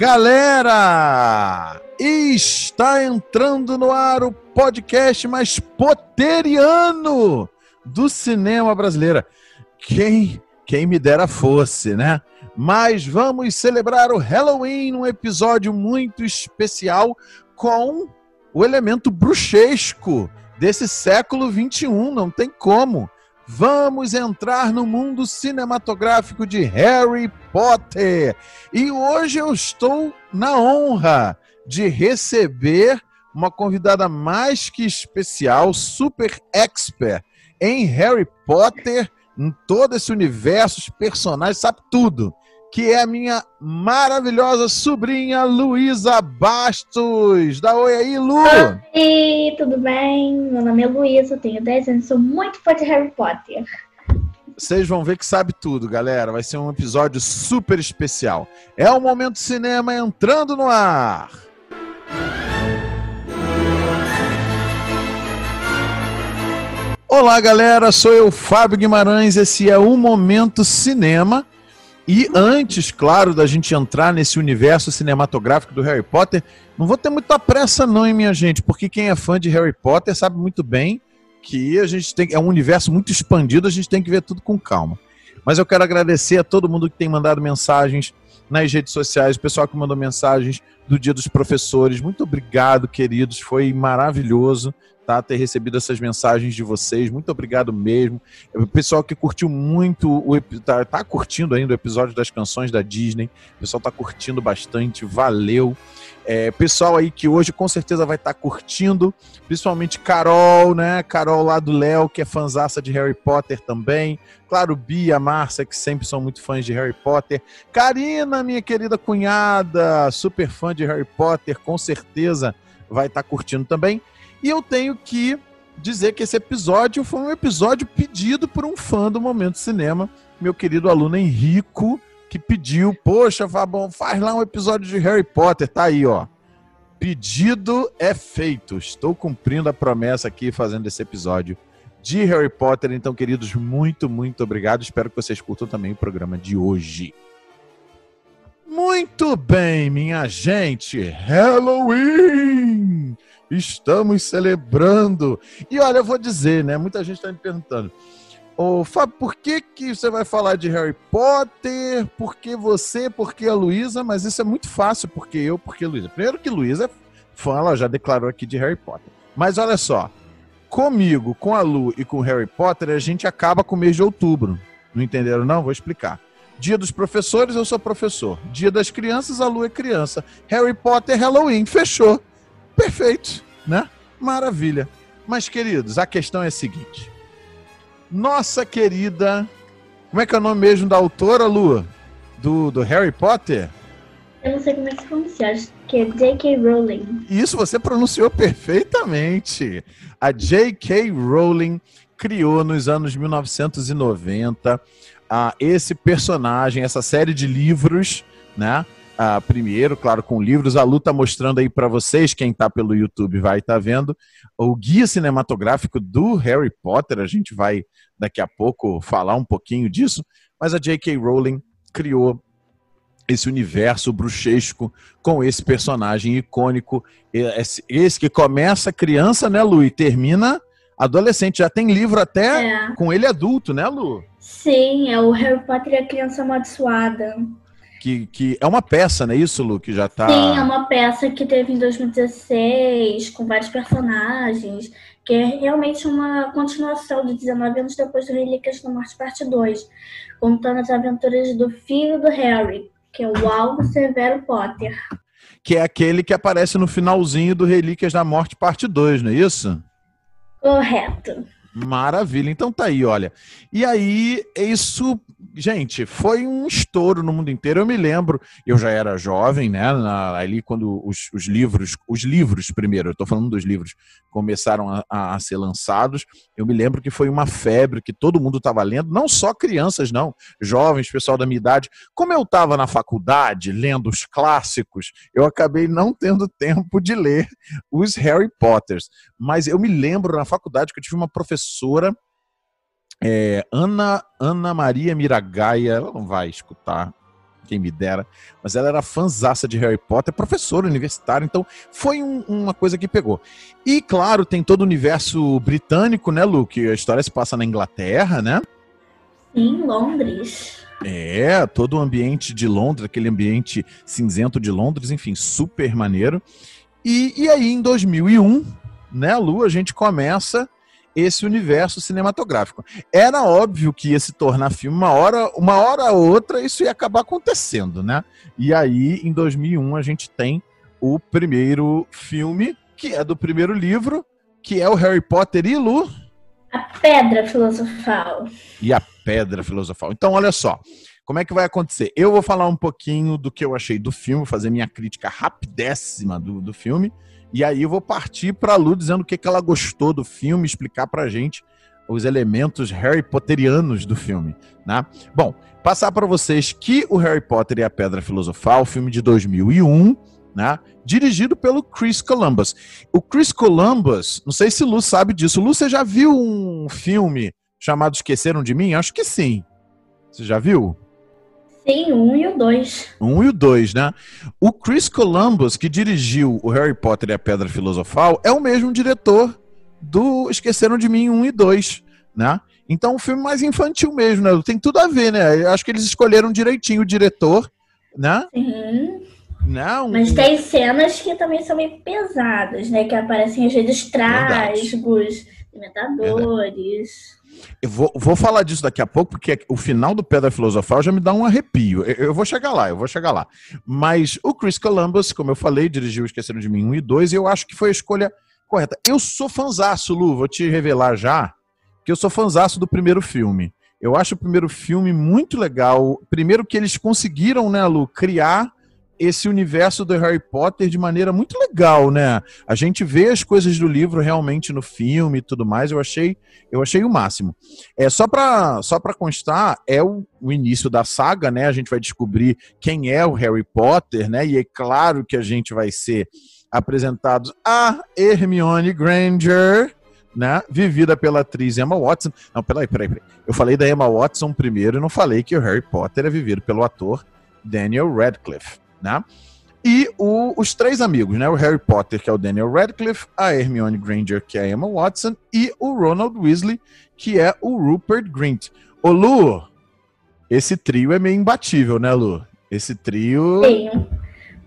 Galera! Está entrando no ar o podcast mais poteriano do cinema brasileiro. Quem, quem me dera fosse, né? Mas vamos celebrar o Halloween num episódio muito especial com o elemento bruxesco desse século 21, não tem como. Vamos entrar no mundo cinematográfico de Harry Potter. E hoje eu estou na honra de receber uma convidada mais que especial, super expert em Harry Potter, em todo esse universo, os personagens, sabe tudo que é a minha maravilhosa sobrinha Luísa Bastos. Dá oi aí, Lu! Oi, tudo bem? Meu nome é Luísa, tenho 10 anos, sou muito fã de Harry Potter. Vocês vão ver que sabe tudo, galera. Vai ser um episódio super especial. É o Momento Cinema entrando no ar. Olá, galera. Sou eu, Fábio Guimarães. Esse é o Momento Cinema e antes, claro, da gente entrar nesse universo cinematográfico do Harry Potter, não vou ter muita pressa não, hein, minha gente, porque quem é fã de Harry Potter sabe muito bem que a gente tem é um universo muito expandido, a gente tem que ver tudo com calma. Mas eu quero agradecer a todo mundo que tem mandado mensagens nas redes sociais, o pessoal que mandou mensagens do Dia dos Professores. Muito obrigado, queridos, foi maravilhoso tá? Ter recebido essas mensagens de vocês. Muito obrigado mesmo. O pessoal que curtiu muito o tá, tá curtindo ainda o episódio das canções da Disney. O pessoal tá curtindo bastante. Valeu. É, pessoal aí que hoje com certeza vai estar tá curtindo, principalmente Carol, né? Carol lá do Léo, que é fanzaça de Harry Potter também. Claro, Bia, Márcia, que sempre são muito fãs de Harry Potter. Karina, minha querida cunhada, super fã de Harry Potter, com certeza vai estar tá curtindo também. E eu tenho que dizer que esse episódio foi um episódio pedido por um fã do Momento Cinema, meu querido aluno Henrico, que pediu, poxa, Fabão, faz lá um episódio de Harry Potter, tá aí, ó. Pedido é feito. Estou cumprindo a promessa aqui fazendo esse episódio de Harry Potter. Então, queridos, muito, muito obrigado. Espero que vocês curtam também o programa de hoje. Muito bem, minha gente. Halloween! Estamos celebrando. E olha, eu vou dizer, né? Muita gente está me perguntando. Ô, Fábio, por que, que você vai falar de Harry Potter? Por que você? Por que a Luísa? Mas isso é muito fácil, porque eu, porque Luísa. Primeiro que Luísa é fã, ela já declarou aqui de Harry Potter. Mas olha só, comigo, com a Lu e com Harry Potter, a gente acaba com o mês de outubro. Não entenderam, não? Vou explicar. Dia dos professores, eu sou professor. Dia das crianças, a Lu é criança. Harry Potter, Halloween. Fechou. Perfeito, né? Maravilha. Mas, queridos, a questão é a seguinte. Nossa querida. Como é que é o nome mesmo da autora, Lu? Do, do Harry Potter? Eu não sei como é que se pronuncia, acho que é J.K. Rowling. Isso, você pronunciou perfeitamente. A J.K. Rowling criou nos anos 1990 ah, esse personagem, essa série de livros, né? Primeiro, claro, com livros. A Lu tá mostrando aí para vocês, quem tá pelo YouTube vai estar tá vendo, o guia cinematográfico do Harry Potter. A gente vai daqui a pouco falar um pouquinho disso, mas a J.K. Rowling criou esse universo bruxesco com esse personagem icônico, esse, esse que começa criança, né, Lu, e termina adolescente. Já tem livro até é. com ele adulto, né, Lu? Sim, é o Harry Potter e a Criança Amaldiçoada que, que é uma peça, não é isso, Lu? Que já tá. Sim, é uma peça que teve em 2016, com vários personagens, que é realmente uma continuação de 19 anos depois do Relíquias da Morte, parte 2, contando as aventuras do filho do Harry, que é o Alvo Severo Potter. Que é aquele que aparece no finalzinho do Relíquias da Morte, parte 2, não é isso? Correto. Maravilha. Então tá aí, olha. E aí, isso, gente, foi um estouro no mundo inteiro. Eu me lembro, eu já era jovem, né? Na, ali quando os, os, livros, os livros primeiro, eu tô falando dos livros, começaram a, a, ser lançados. Eu me lembro que foi uma febre que todo mundo estava lendo, não só crianças, não, jovens, pessoal da minha idade. Como eu estava na faculdade lendo os clássicos, eu acabei não tendo tempo de ler os Harry Potters. Mas eu me lembro na faculdade que eu tive uma professora é, Ana, Ana Maria Miragaia, ela não vai escutar quem me dera. Mas ela era fãzaça de Harry Potter, professora universitária, então foi um, uma coisa que pegou. E claro, tem todo o universo britânico, né, Lu? Que a história se passa na Inglaterra, né? Em Londres. É, todo o ambiente de Londres, aquele ambiente cinzento de Londres, enfim, super maneiro. E, e aí, em 2001, né, Lu, a gente começa esse universo cinematográfico. Era óbvio que ia se tornar filme uma hora, uma hora ou outra, isso ia acabar acontecendo, né? E aí, em 2001, a gente tem o primeiro filme, que é do primeiro livro, que é o Harry Potter e Lu. A Pedra Filosofal. E a Pedra Filosofal. Então, olha só. Como é que vai acontecer? Eu vou falar um pouquinho do que eu achei do filme, fazer minha crítica rapidéssima do, do filme. E aí eu vou partir para a Lu dizendo o que, que ela gostou do filme, explicar para gente os elementos Harry Potterianos do filme, né? Bom, passar para vocês que o Harry Potter e a Pedra Filosofal, filme de 2001, né? Dirigido pelo Chris Columbus. O Chris Columbus, não sei se Lu sabe disso. Lu, você já viu um filme chamado Esqueceram de Mim? Acho que sim. Você já viu? Sim, um e o dois. Um e o dois, né? O Chris Columbus, que dirigiu o Harry Potter e a Pedra Filosofal, é o mesmo diretor do Esqueceram de Mim um e dois, né? Então, um filme mais infantil mesmo, né? Tem tudo a ver, né? Eu acho que eles escolheram direitinho o diretor, né? Não. Né? Mas tem cenas que também são meio pesadas, né? Que aparecem às vezes trásgos, alimentadores. Eu vou, vou falar disso daqui a pouco, porque o final do Pedra Filosofal já me dá um arrepio. Eu, eu, vou chegar lá, eu vou chegar lá. Mas o Chris Columbus, como eu falei, dirigiu Esqueceram de Mim 1 e 2, e eu acho que foi a escolha correta. Eu sou fanzaço, Lu, vou te revelar já, que eu sou fanzaço do primeiro filme. Eu acho o primeiro filme muito legal. Primeiro que eles conseguiram, né, Lu, criar esse universo do Harry Potter de maneira muito legal, né? A gente vê as coisas do livro realmente no filme e tudo mais. Eu achei, eu achei o máximo. É só para só para constar, é o, o, início da saga, né? A gente vai descobrir quem é o Harry Potter, né? E é claro que a gente vai ser apresentados a Hermione Granger, né? Vivida pela atriz Emma Watson. Não, peraí, peraí, peraí. Eu falei da Emma Watson primeiro e não falei que o Harry Potter é vivido pelo ator Daniel Radcliffe né? E o, os três amigos, né? O Harry Potter, que é o Daniel Radcliffe, a Hermione Granger, que é a Emma Watson, e o Ronald Weasley, que é o Rupert Grint. Ô, Lu, esse trio é meio imbatível, né, Lu? Esse trio. Sim,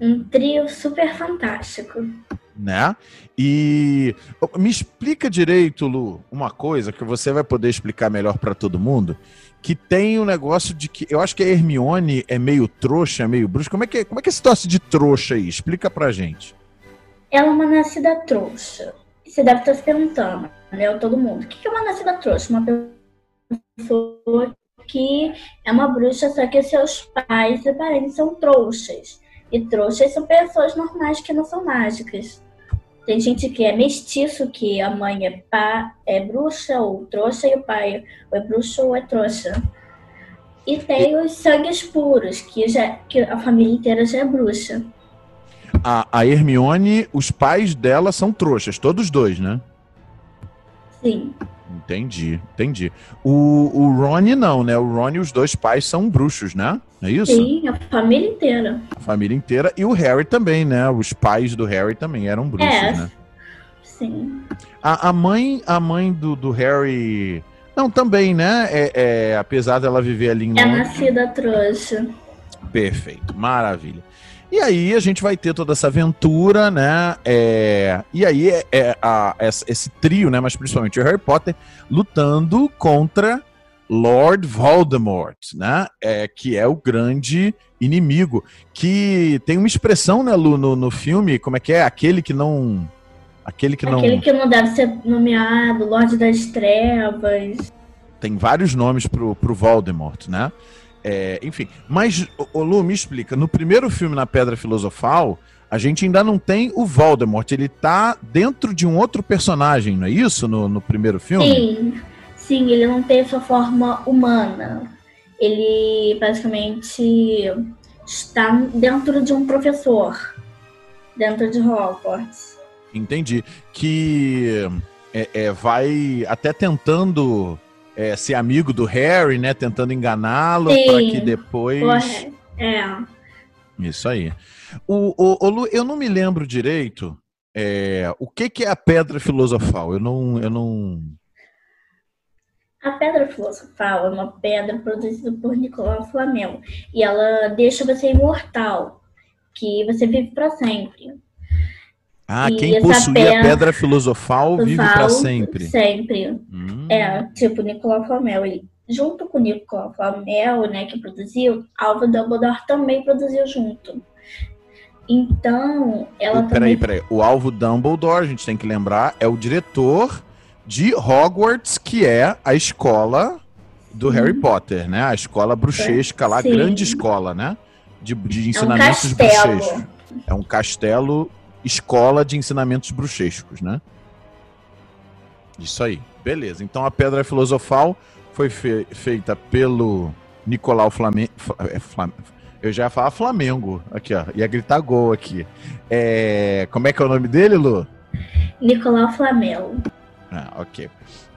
um trio super fantástico. Né? E me explica direito, Lu, uma coisa que você vai poder explicar melhor para todo mundo, que tem um negócio de que. Eu acho que a Hermione é meio trouxa, meio bruxa. Como é que, é, como é, que é esse negócio de trouxa aí? Explica pra gente. Ela é uma nascida trouxa. Você deve estar se perguntando, né? Todo mundo. O que é uma nascida trouxa? Uma pessoa que é uma bruxa, só que seus pais e parentes são trouxas. E trouxas são pessoas normais que não são mágicas. Tem gente que é mestiço, que a mãe é, pá, é bruxa ou trouxa e o pai ou é bruxo ou é trouxa. E tem os sangues puros, que, já, que a família inteira já é bruxa. A, a Hermione, os pais dela são trouxas, todos dois, né? Sim. Entendi, entendi. O, o Rony não, né? O Rony, os dois pais são bruxos, né? É isso? Sim, a família inteira. A família inteira. E o Harry também, né? Os pais do Harry também eram bruxos, é, né? Sim. A, a mãe, a mãe do, do Harry. Não, também, né? É, é, apesar dela viver ali em É nascida trouxa. Perfeito, maravilha. E aí a gente vai ter toda essa aventura, né? É, e aí é, é a, esse trio, né? Mas principalmente o Harry Potter lutando contra Lord Voldemort, né? É, que é o grande inimigo. Que tem uma expressão, né, Lu, no, no filme, como é que é? Aquele que não. Aquele que não. Aquele que não deve ser nomeado, Lorde das Trevas. Tem vários nomes pro, pro Voldemort, né? É, enfim, mas, ô, Lu, me explica. No primeiro filme, Na Pedra Filosofal, a gente ainda não tem o Voldemort. Ele tá dentro de um outro personagem, não é isso? No, no primeiro filme? Sim, sim, ele não tem sua forma humana. Ele basicamente está dentro de um professor, dentro de Hogwarts. Entendi. Que é, é, vai até tentando é, ser amigo do Harry, né? Tentando enganá-lo para que depois É. Isso aí. O, o, o Lu, eu não me lembro direito é, o que, que é a pedra filosofal. Eu não, eu não. A pedra filosofal é uma pedra produzida por Nicolau Flamel e ela deixa você imortal, que você vive para sempre. Ah, e quem possui pedra, a pedra filosofal vive para sempre. Sempre. Hum. É, tipo Nicolau Flamel. Ele, junto com Nicolau Flamel, né, que produziu, Alva Dumbledore também produziu junto. Então, ela o, também... Peraí, peraí. O Alvo Dumbledore, a gente tem que lembrar, é o diretor de Hogwarts, que é a escola do hum. Harry Potter, né? A escola bruxesca lá, Sim. grande escola, né? De, de ensinamentos é um bruxescos. É um castelo, escola de ensinamentos bruxescos, né? Isso aí. Beleza. Então a Pedra Filosofal foi fe feita pelo Nicolau Flamengo. É, eu já ia falar Flamengo. Aqui, ó. Ia gritar gol aqui. É... Como é que é o nome dele, Lu? Nicolau Flamel. Ah, ok.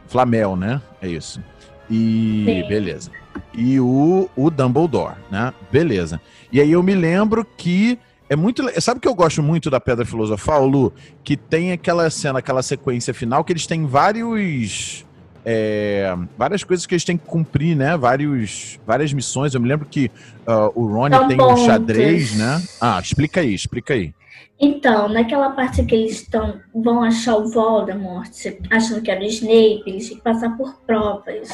Flamel, né? É isso. E beleza. E o, o Dumbledore, né? Beleza. E aí eu me lembro que é muito. Sabe o que eu gosto muito da Pedra Filosofal, Lu? Que tem aquela cena, aquela sequência final que eles têm vários é, várias coisas que eles têm que cumprir, né? Vários, várias missões. Eu me lembro que uh, o Rony tem pontos. um xadrez, né? Ah, explica aí, explica aí. Então, naquela parte que eles estão, vão achar o Voldemort, achando que era o Snape, eles têm que passar por provas.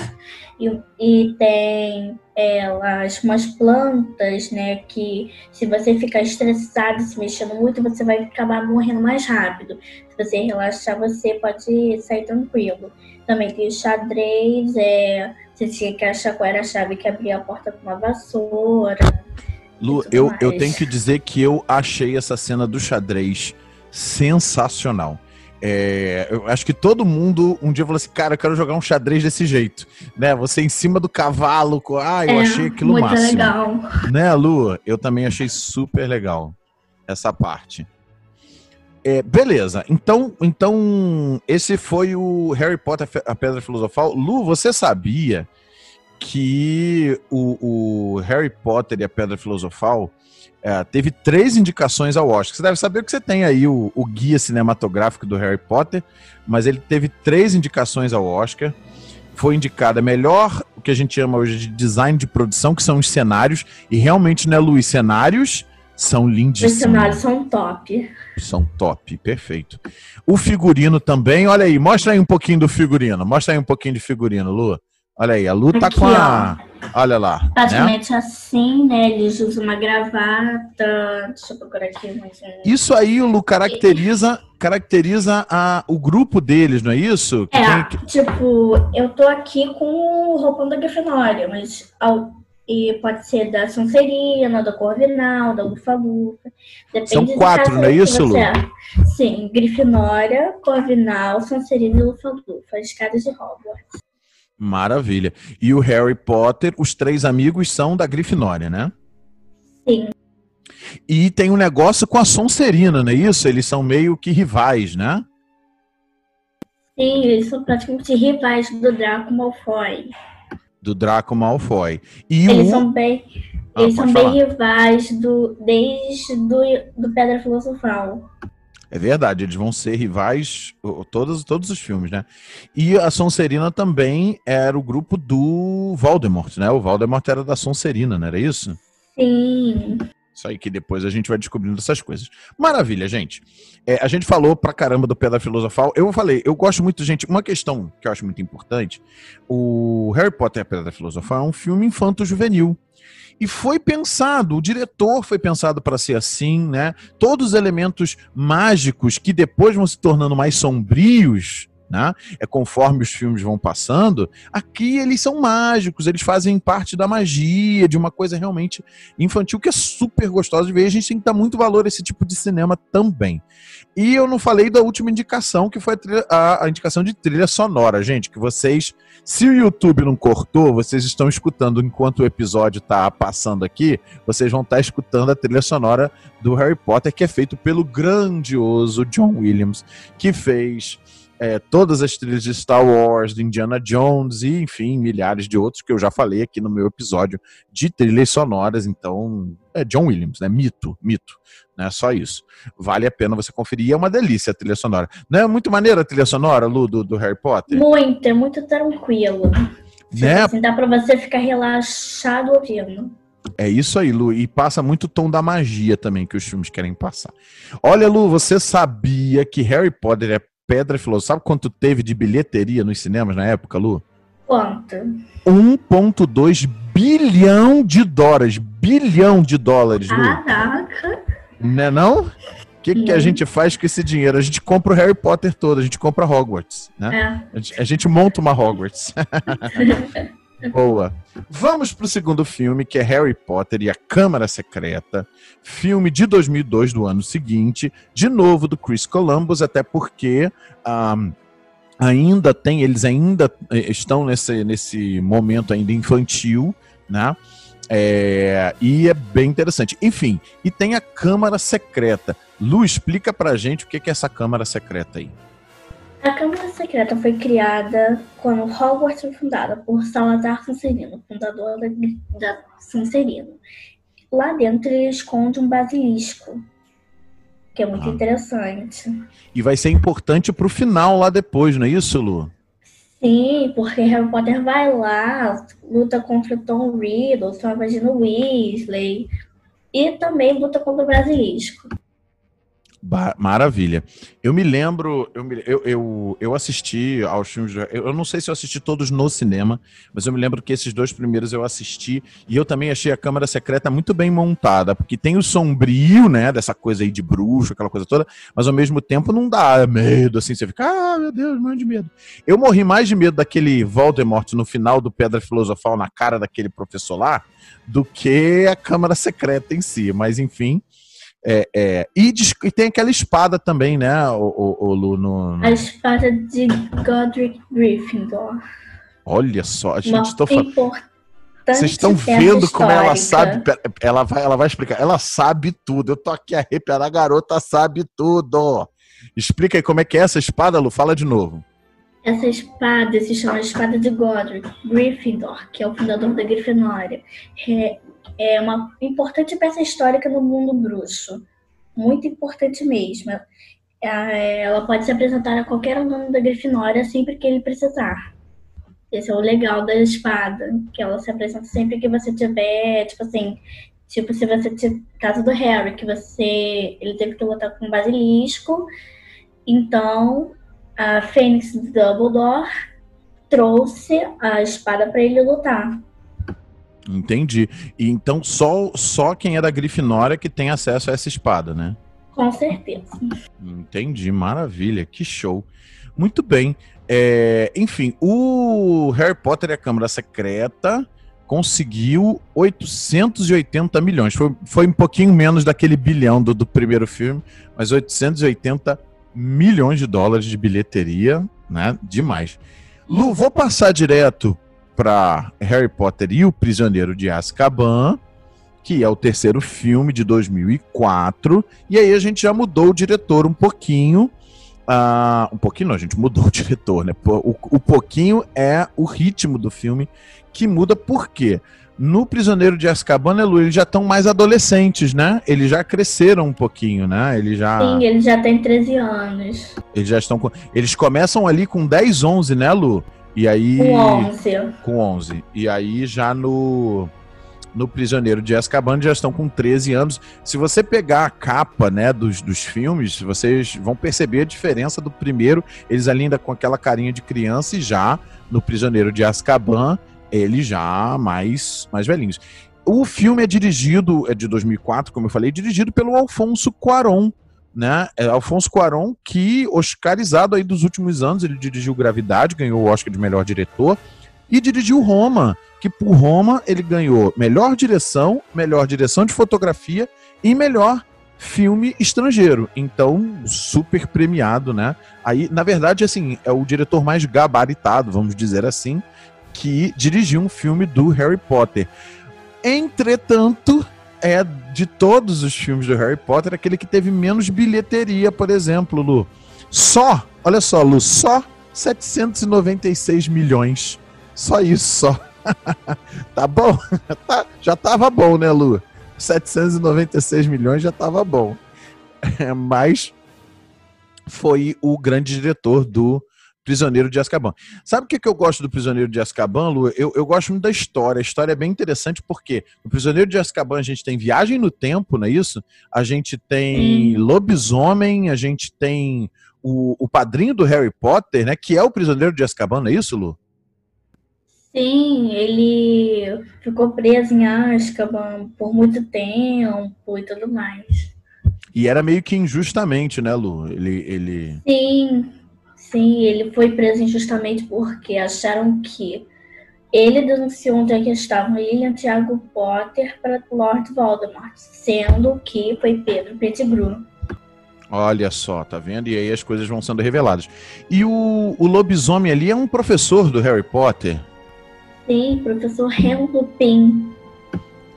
E, e tem elas, umas plantas, né, que se você ficar estressado, se mexendo muito, você vai acabar morrendo mais rápido. Se você relaxar, você pode sair tranquilo. Também tem o xadrez, é, você tinha que achar qual era a chave que abria a porta com uma vassoura. Lu, eu, eu tenho que dizer que eu achei essa cena do xadrez sensacional. É, eu acho que todo mundo um dia falou assim, cara, eu quero jogar um xadrez desse jeito, né? Você em cima do cavalo, ah, eu é, achei aquilo muito máximo. legal. Né, Lu? Eu também achei super legal essa parte. É, beleza, então, então esse foi o Harry Potter, a Pedra Filosofal. Lu, você sabia que o, o Harry Potter e a Pedra Filosofal é, teve três indicações ao Oscar. Você deve saber que você tem aí o, o, guia cinematográfico do Harry Potter, mas ele teve três indicações ao Oscar. Foi indicada melhor, o que a gente chama hoje de design de produção, que são os cenários, e realmente, né, Luiz, cenários são lindíssimos. Os cenários são top. São top, perfeito. O figurino também, olha aí, mostra aí um pouquinho do figurino. Mostra aí um pouquinho de figurino, Lu. Olha aí, a Lu tá Aqui, com a. Ó, olha lá. Praticamente né? assim, né? Eles usam uma gravata. Deixa eu procurar aqui. Mas... Isso aí, Lu, caracteriza, caracteriza a, o grupo deles, não é isso? Que é, tem... tipo, eu tô aqui com o roupão da Grifinória, mas ao e pode ser da Sonserina, da Corvinal, da Lufa-Lufa. São quatro, não é isso, Lu? É. Sim, Grifinória, Corvinal, Sonserina e Lufa-Lufa, as escadas de Hogwarts. Maravilha. E o Harry Potter, os três amigos são da Grifinória, né? Sim. E tem um negócio com a Sonserina, não é isso? Eles são meio que rivais, né? Sim, eles são praticamente rivais do Draco Malfoy do Draco Malfoy. E eles o... são bem, ah, eles são bem rivais do, desde do, do Pedra Filosofal. É verdade, eles vão ser rivais todos, todos os filmes, né? E a Sonserina também era o grupo do Voldemort, né? O Voldemort era da Sonserina, não era isso? Sim. Isso aí que depois a gente vai descobrindo essas coisas. Maravilha, gente. É, a gente falou pra caramba do Pedra Filosofal. Eu falei, eu gosto muito, gente. Uma questão que eu acho muito importante: o Harry Potter e a Pedra Filosofal é um filme infanto-juvenil. E foi pensado, o diretor foi pensado para ser assim, né? Todos os elementos mágicos que depois vão se tornando mais sombrios né? É conforme os filmes vão passando, aqui eles são mágicos, eles fazem parte da magia, de uma coisa realmente infantil que é super gostosa de ver. A gente tem que dar muito valor a esse tipo de cinema também. E eu não falei da última indicação, que foi a, trilha, a, a indicação de trilha sonora, gente, que vocês, se o YouTube não cortou, vocês estão escutando enquanto o episódio está passando aqui, vocês vão estar tá escutando a trilha sonora do Harry Potter, que é feito pelo grandioso John Williams, que fez é, todas as trilhas de Star Wars, de Indiana Jones e, enfim, milhares de outros que eu já falei aqui no meu episódio de trilhas sonoras. Então, é John Williams, né? Mito, mito. Né? Só isso. Vale a pena você conferir. E é uma delícia a trilha sonora. Não é muito maneira a trilha sonora, Lu, do, do Harry Potter? Muito, é muito tranquilo. Né? Assim, dá pra você ficar relaxado ouvindo. É isso aí, Lu. E passa muito o tom da magia também que os filmes querem passar. Olha, Lu, você sabia que Harry Potter é pedra filosofal. Sabe quanto teve de bilheteria nos cinemas na época, Lu? Quanto? 1,2 bilhão de dólares. Bilhão de dólares, Lu. Caraca! Né não? O que, que a gente faz com esse dinheiro? A gente compra o Harry Potter todo, a gente compra Hogwarts, né? É. A, gente, a gente monta uma Hogwarts. Boa. Vamos pro segundo filme, que é Harry Potter e a Câmara Secreta. Filme de 2002, do ano seguinte. De novo, do Chris Columbus, até porque... Um, ainda tem, eles ainda eh, estão nesse, nesse momento ainda infantil, né? É, e é bem interessante. Enfim, e tem a Câmara Secreta. Lu, explica pra gente o que é essa Câmara Secreta aí. A Câmara Secreta foi criada quando Hogwarts foi fundada por Salazar Sonserino, fundador da, da Sonserino. Lá dentro ele esconde um basilisco, que é muito Ah. interessante. E vai ser importante pro final lá depois, não é isso, Lu? Sim, porque Harry Potter vai lá, luta contra Tom Riddle, Savagino Weasley, e também luta contra o Basilisco. Maravilha. Eu me lembro, eu, me- eu, eu, eu assisti aos filmes. Eu, eu não sei se eu assisti todos no cinema, mas eu me lembro que esses dois primeiros eu assisti e eu também achei a Câmara Secreta muito bem montada, porque tem o sombrio, né, dessa coisa aí de bruxo, aquela coisa toda, mas ao mesmo tempo não dá medo, assim, você fica, ah, meu Deus, morro de medo. Eu morri mais de medo daquele Voldemort no final do Pedra Filosofal na cara daquele professor lá do que a Câmara Secreta em si, mas enfim. É, é, e, e tem aquela espada também, né, o, o, o Lu? no- no- A espada de Godric Gryffindor. Olha só, a gente tô falando. Vocês estão vendo como ela sabe. Ela vai, ela vai explicar. Ela sabe tudo. Eu tô aqui arrepiada. A garota sabe tudo. Explica aí como é que é essa espada, Lu. Fala de novo. Essa espada se chama Espada de Godric Gryffindor, que é o fundador da Grifinória. É, uma importante peça histórica no mundo bruxo. Muito importante mesmo. É, Ela pode se apresentar a qualquer aluno da Grifinória sempre que ele precisar. Esse é o legal da espada, que ela se apresenta sempre que você tiver, tipo assim, tipo se você tiver caso do Harry, que você ele teve que lutar com basilisco, então a Fênix Dumbledore trouxe a espada para ele lutar. Entendi. E então só, só quem é da Grifinória que tem acesso a essa espada, né? Com certeza. Entendi, maravilha, que show. Muito bem. É, enfim, o Harry Potter e a Câmara Secreta conseguiu 880 milhões. Foi, foi um pouquinho menos daquele bilhão do, do primeiro filme, mas 880 milhões de dólares de bilheteria, né? Demais. Lu, vou passar direto para Harry Potter e o Prisioneiro de Azkaban, que é o terceiro filme de 2004. E aí a gente já mudou o diretor um pouquinho. ah, um pouquinho não, a gente mudou o diretor, né? O, o pouquinho é o ritmo do filme que muda por quê? No Prisioneiro de Azkaban, né, Lu, eles já estão mais adolescentes, né? Eles já cresceram um pouquinho, né? Eles já, Sim, ele já tem 13 anos. eles já estão com, eles começam ali com 10, 11, né, Lu? E aí Com 11. com 11. E aí já no no Prisioneiro de Azkaban já estão com 13 anos. Se você pegar a capa, né, dos, dos filmes, vocês vão perceber a diferença do primeiro, eles ali ainda com aquela carinha de criança e já no Prisioneiro de Azkaban, eles já mais mais velhinhos. O filme é dirigido, é de 2004, como eu falei, dirigido pelo Alfonso Cuarón, né? É Alfonso Cuarón que oscarizado aí dos últimos anos, ele dirigiu Gravidade, ganhou o Oscar de melhor diretor e dirigiu Roma, que por Roma ele ganhou melhor direção, melhor direção de fotografia e melhor filme estrangeiro. Então, super premiado, né? Aí, na verdade, assim, é o diretor mais gabaritado, vamos dizer assim, que dirigiu um filme do Harry Potter. Entretanto, é de todos os filmes do Harry Potter aquele que teve menos bilheteria, por exemplo, Lu. Só Olha só, Lu, só 796 milhões. Só isso, só. tá bom? Tá, já tava bom, né, Lu? 796 milhões já tava bom. Mas foi o grande diretor do Prisioneiro de Azkaban. Sabe o que, que eu gosto do Prisioneiro de Azkaban, Lu? Eu, eu gosto muito da história. A história é bem interessante porque no Prisioneiro de Azkaban a gente tem viagem no tempo, não é isso? A gente tem lobisomem, a gente tem o, o padrinho do Harry Potter, né? Que é o Prisioneiro de Azkaban, não é isso, Lu? Sim, ele ficou preso em Azkaban por muito tempo e tudo mais. E era meio que injustamente, né, Lu? Ele, ele... Sim, sim, ele foi preso injustamente porque acharam que ele denunciou onde é que estavam ele e Tiago Potter para Lord Voldemort, sendo que foi Pedro Pettigrew. Olha só, tá vendo? E aí as coisas vão sendo reveladas. E o, o lobisomem ali é um professor do Harry Potter? Sim, professor Ren Lupin.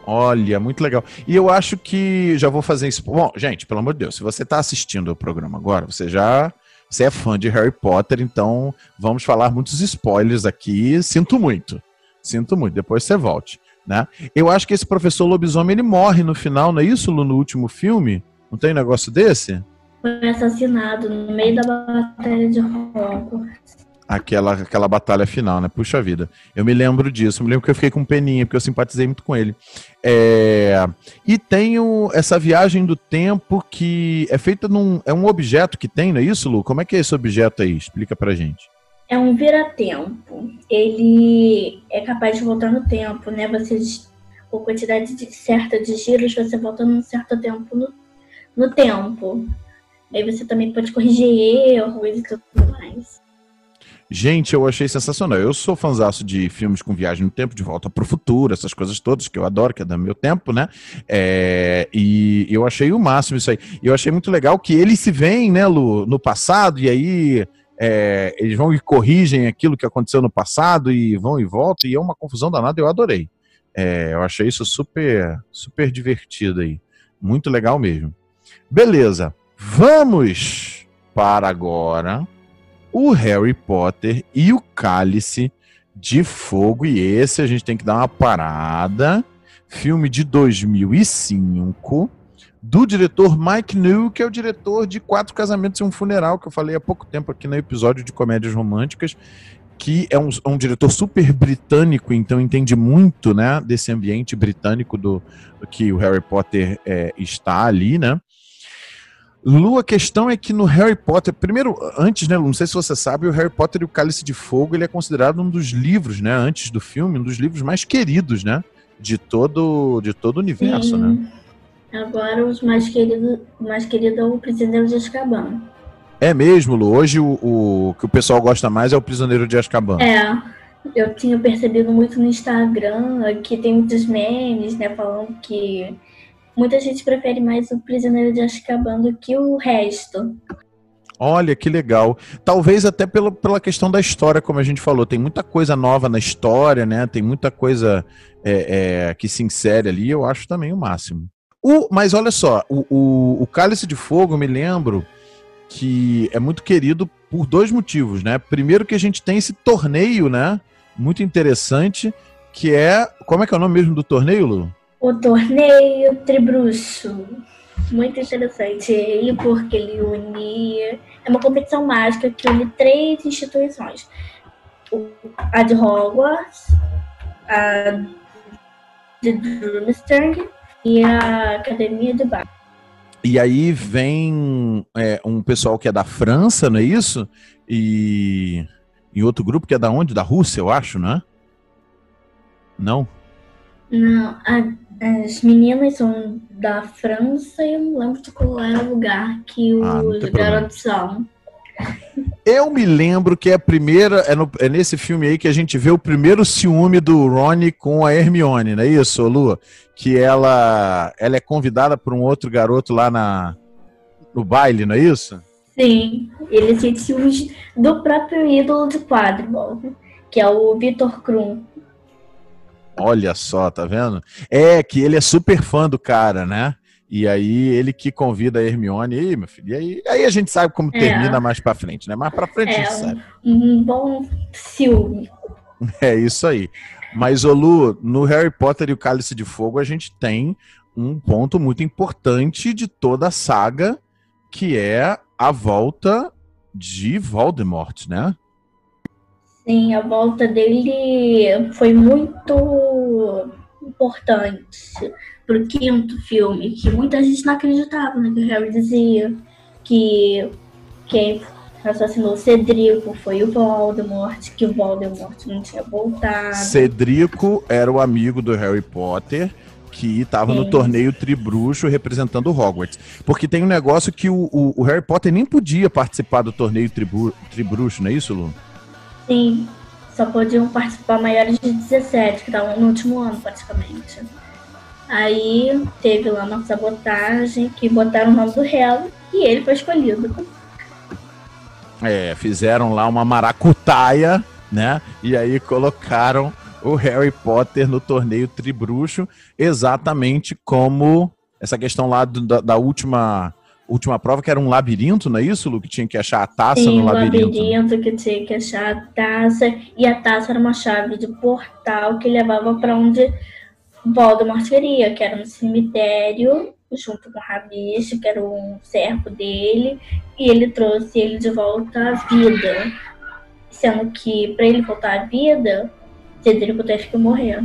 Olha, muito legal. E eu acho que já vou fazer isso. Bom, gente, pelo amor de Deus, se você está assistindo o programa agora, você já você é fã de Harry Potter, então vamos falar muitos spoilers aqui. Sinto muito. Sinto muito. Depois você volte, né? Eu acho que esse professor lobisomem ele morre no final, não é isso, Lu, no último filme? Não tem um negócio desse? Foi assassinado no meio da batalha de Hogwarts aquela, aquela batalha final, né? Puxa vida. Eu me lembro disso, me lembro que eu fiquei com peninha, porque eu simpatizei muito com ele. É... E tenho essa viagem do tempo que é feita num. É um objeto que tem, não é isso, Lu? Como é que é esse objeto aí? Explica pra gente. É um vira-tempo. Ele é capaz de voltar no tempo, né? Você, por quantidade de, certa de giros, você volta num certo tempo no, no tempo. Aí você também pode corrigir erros e tudo mais. Gente, eu achei sensacional. Eu sou fãzaço de filmes com viagem no tempo, de volta para o futuro, essas coisas todas que eu adoro, que é do meu tempo, né? É, e eu achei o máximo isso aí. E eu achei muito legal que eles se veem, né, Lu, no passado, e aí é, eles vão e corrigem aquilo que aconteceu no passado e vão e voltam, e é uma confusão danada, eu adorei. É, eu achei isso super, super divertido aí. Muito legal mesmo. Beleza, vamos para agora o Harry Potter e o Cálice de Fogo. E esse a gente tem que dar uma parada. Filme de 2005, do diretor Mike New, que é o diretor de Quatro Casamentos e um Funeral, que eu falei há pouco tempo aqui no episódio de Comédias Românticas, que é um, é um diretor super britânico, então entende muito né, desse ambiente britânico do, do que o Harry Potter é, está ali, né? Lu, a questão é que no Harry Potter, primeiro, antes, né, Lu, não sei se você sabe, o Harry Potter e o Cálice de Fogo, ele é considerado um dos livros, né, antes do filme, um dos livros mais queridos, né, de todo, de todo o universo, né? Sim. né? Agora os mais queridos, mais querido é o Prisioneiro de Azkaban. É mesmo, Lu? Hoje o, o que o pessoal gosta mais é o Prisioneiro de Azkaban. É, eu tinha percebido muito no Instagram que tem muitos memes, né, falando que muita gente prefere mais o Prisioneiro de Azkaban do que o resto. Olha que legal. Talvez até pela, pela questão da história, como a gente falou, tem muita coisa nova na história, né? Tem muita coisa é, é, que se insere ali, eu acho também o máximo. O, mas olha só, o, o, o Cálice de Fogo, eu me lembro que é muito querido por dois motivos, né? Primeiro que a gente tem esse torneio, né? Muito interessante, que é. Como é que é o nome mesmo do torneio, Lu? O torneio Tribruxo. Muito interessante ele, porque ele unia. É uma competição mágica que une três instituições: a de Hogwarts, a de Durmstrang e a Academia de Bar. E aí vem é, um pessoal que é da França, não é isso? E, e outro grupo que é da onde? Da Rússia, eu acho, né? Não? Não, a as meninas são da França e eu não lembro de qual era o lugar que ah, os garotos são. Eu me lembro que é a primeira. É, no, é, nesse filme aí que a gente vê o primeiro ciúme do Ronnie com a Hermione, não é isso, Lu? Que ela, ela é convidada por um outro garoto lá na, no baile, não é isso? Sim, ele sente ciúmes do próprio ídolo de quadribol, que é o Vitor Krum. Olha só, tá vendo? É que ele é super fã do cara, né? E aí ele que convida a Hermione, aí, meu filho, e aí, aí a gente sabe como é. termina mais para frente, né? Mais para frente é, a gente sabe. Um bom filme. É isso aí. Mas, Olu, no Harry Potter e o Cálice de Fogo, a gente tem um ponto muito importante de toda a saga, que é a volta de Voldemort, né? Sim, a volta dele foi muito importante pro quinto filme, que muita gente não acreditava no né, que o Harry dizia, que quem assassinou Cedrico foi o Voldemort, que o Voldemort não tinha voltado. Cedrico era o amigo do Harry Potter que estava no torneio Tribruxo representando Hogwarts. Porque tem um negócio que o, o, o Harry Potter nem podia participar do torneio tribu, Tribruxo, não é isso, Lu? Sim, só podiam participar maiores de 17, que estavam no último ano praticamente. Aí teve lá uma sabotagem que botaram o nome do réu e ele foi escolhido. É, fizeram lá uma maracutaia, né? E aí colocaram o Harry Potter no torneio Tribruxo, exatamente como essa questão lá do, da, da, última última prova, que era um labirinto, não é isso, Lu? Que tinha que achar a taça Sim, no labirinto. Sim, um labirinto que tinha que achar a taça, e a taça era uma chave de portal que levava para onde Voldemort queria, que era no cemitério, junto com o Rabicho, que era um servo dele, e ele trouxe ele de volta à vida. Sendo que, para ele voltar à vida, Cedrico teve que morrer.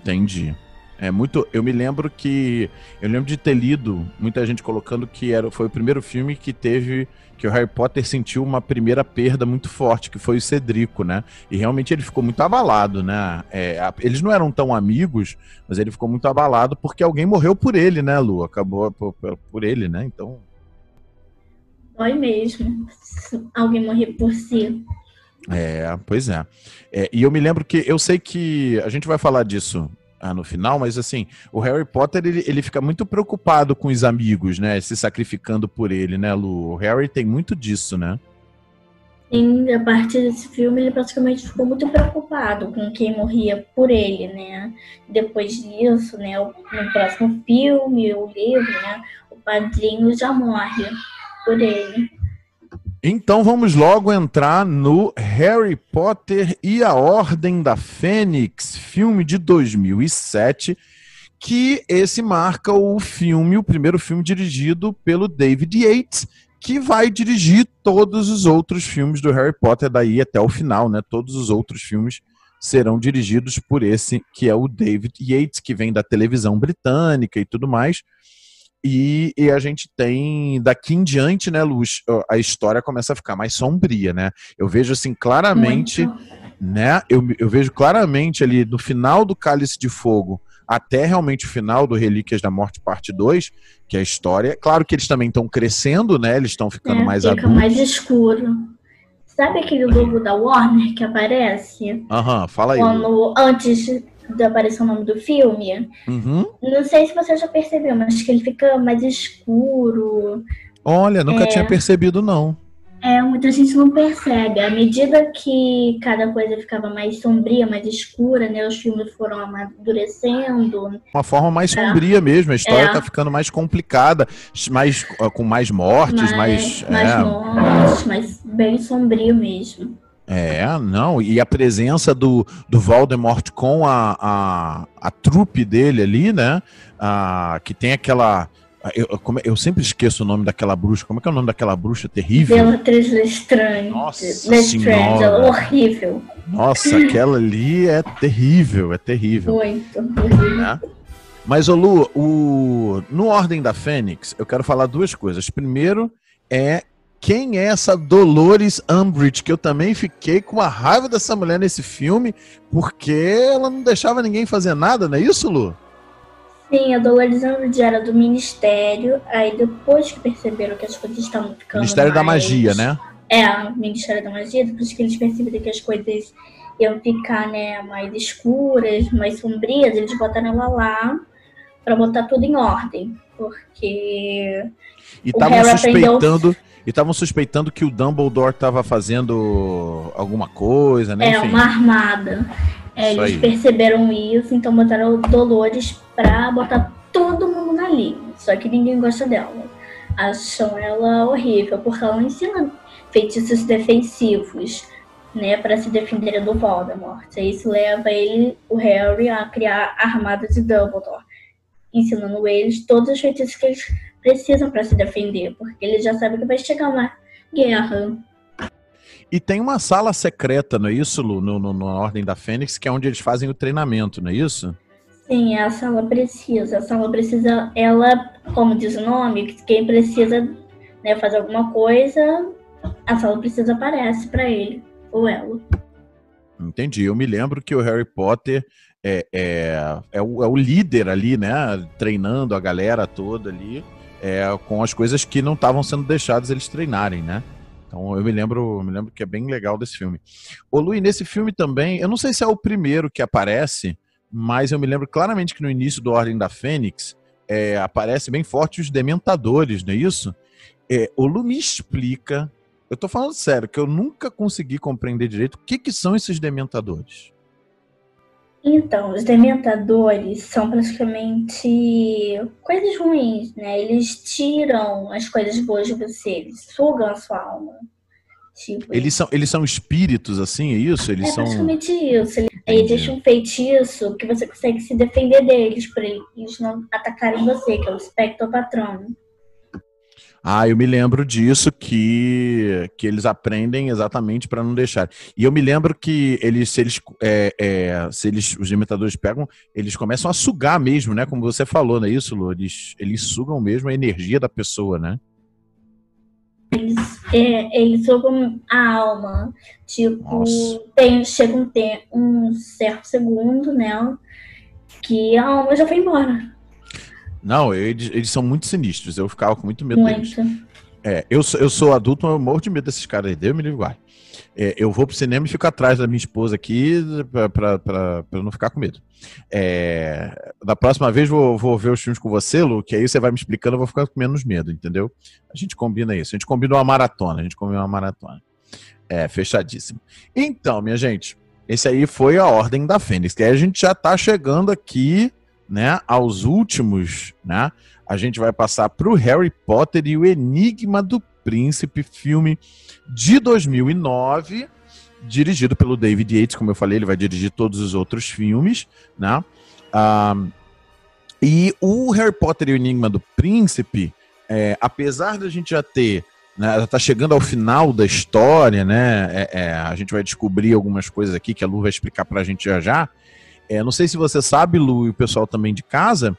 Entendi. É muito. Eu me lembro que. Eu lembro de ter lido muita gente colocando que era, foi o primeiro filme que teve. Que o Harry Potter sentiu uma primeira perda muito forte, que foi o Cedrico, né? E realmente ele ficou muito abalado, né? É, eles não eram tão amigos, mas ele ficou muito abalado porque alguém morreu por ele, né, Lu? Acabou por, por ele, né? Então. Dói mesmo. Alguém morrer por si. É, pois é. é. E eu me lembro que eu sei que a gente vai falar disso ah, no final, mas assim, o Harry Potter ele, ele fica muito preocupado com os amigos, né? Se sacrificando por ele, né, Lu? O Harry tem muito disso, né? Sim, a partir desse filme ele praticamente ficou muito preocupado com quem morria por ele, né? Depois disso, né, no próximo filme, o livro, né, o padrinho já morre por ele. Então vamos logo entrar no Harry Potter e a Ordem da Fênix, filme de 2007, que esse marca o filme, o primeiro filme dirigido pelo David Yates, que vai dirigir todos os outros filmes do Harry Potter daí até o final, né? Todos os outros filmes serão dirigidos por esse que é o David Yates, que vem da televisão britânica e tudo mais. E, e, a gente tem daqui em diante, né, Luz, a história começa a ficar mais sombria, né? Eu vejo assim claramente, Muito. né? Eu, eu vejo claramente ali no final do Cálice de Fogo até realmente o final do Relíquias da Morte parte 2, que é a história. Claro que eles também estão crescendo, né? Eles estão ficando é, mais fica adultos. mais escuro. Sabe aquele logo da Warner que aparece? Aham, fala aí. Quando, antes de aparecer o nome do filme. Uhum. Não sei se você já percebeu, mas que ele fica mais escuro. Olha, nunca é... tinha percebido, não. É, muita gente não percebe. À medida que cada coisa ficava mais sombria, mais escura, né? Os filmes foram amadurecendo. Uma forma mais é. sombria mesmo. A história é. tá ficando mais complicada, mais, com mais mortes, mais. Mais, mais é. mortes, mais bem sombrio mesmo. É, não, e a presença do, do Voldemort com a, a, a trupe dele ali, né? A, que tem aquela. Eu, como, eu sempre esqueço o nome daquela bruxa. Como é que é o nome daquela bruxa terrível? Bellatrix Lestrange. Nossa Lestrange, é horrível. Nossa, aquela ali é terrível, é terrível. Muito, horrível. Né? Mas, Lu, o... no Ordem da Fênix, eu quero falar duas coisas. Primeiro é quem é essa Dolores Umbridge, que eu também fiquei com a raiva dessa mulher nesse filme, porque ela não deixava ninguém fazer nada, não é isso, Lu? Sim, a Dolores Umbridge era do Ministério, aí depois que perceberam que as coisas estavam ficando Ministério mais... da Magia, né? É, o Ministério da Magia, depois que eles perceberam que as coisas iam ficar, né, mais escuras, mais sombrias, eles botaram ela lá para botar tudo em ordem, porque... E estavam suspeitando... Aprendeu e estavam suspeitando que o Dumbledore estava fazendo alguma coisa, né? É, Enfim. uma armada. É, eles aí. perceberam isso, então botaram Dolores para botar todo mundo ali, só que ninguém gosta dela. Acham ela horrível, porque ela ensina feitiços defensivos, né, para se defender do Voldemort. Isso leva ele, o Harry, a criar a armada de Dumbledore, ensinando eles todos os feitiços que eles precisam para se defender, porque eles já sabem que vai chegar uma guerra. E tem uma sala secreta, não é isso, Lu, no, no, na Ordem da Fênix, que é onde eles fazem o treinamento, não é isso? Sim, a sala precisa. A sala precisa, ela, como diz o nome, quem precisa né, fazer alguma coisa, a sala precisa aparece para ele ou ela. Entendi. Eu me lembro que o Harry Potter é, é, é, o, é o líder ali, né? Treinando a galera toda ali é, com as coisas que não estavam sendo deixadas eles treinarem, né? Então eu me lembro, me lembro que é bem legal desse filme. O Luiz, nesse filme também, eu não sei se é o primeiro que aparece, mas eu me lembro claramente que no início do Ordem da Fênix é, aparece bem forte os Dementadores, não é isso? É, o Lu me explica, eu tô falando sério, que eu nunca consegui compreender direito o que, que são esses Dementadores. Então, os dementadores são praticamente coisas ruins, né? Eles tiram as coisas boas de você, eles sugam a sua alma. Tipo, eles são, eles são espíritos, assim, é isso? Eles é são... praticamente isso. Aí existe um feitiço que você consegue se defender deles, para eles não atacarem você, que é o espectro patrono. Ah, eu me lembro disso que, que eles aprendem exatamente para não deixar. E eu me lembro que eles, se eles, é, é, se eles, os imitadores pegam, eles começam a sugar mesmo, né? Como você falou, não é isso, Lu? Eles, eles sugam mesmo a energia da pessoa, né? Eles, é, eles sugam a alma. Tipo, tem, chega um, um certo segundo, né? Que a alma já foi embora. Não, eles, eles são muito sinistros. Eu ficava com muito medo muito. deles. É, eu, eu sou adulto, mas eu morro de medo desses caras aí. Deus me livre, é, eu vou pro cinema e fico atrás da minha esposa aqui pra não ficar com medo. É, da próxima vez vou, vou ver os filmes com você, Lu, que aí você vai me explicando, eu vou ficar com menos medo, entendeu? A gente combina isso. A gente combina uma maratona. A gente combina uma maratona. É, fechadíssimo. Então, minha gente, esse aí foi a Ordem da Fênix. Que aí a gente já tá chegando aqui né, aos últimos, né, a gente vai passar para o Harry Potter e o Enigma do Príncipe, filme de 2009, dirigido pelo David Yates, como eu falei, ele vai dirigir todos os outros filmes, né? Um, e o Harry Potter e o Enigma do Príncipe, é, apesar da gente já ter, né, tá chegando ao final da história, né? É, é, a gente vai descobrir algumas coisas aqui que a Lu vai explicar para a gente já já. É, não sei se você sabe, Lu, e o pessoal também de casa,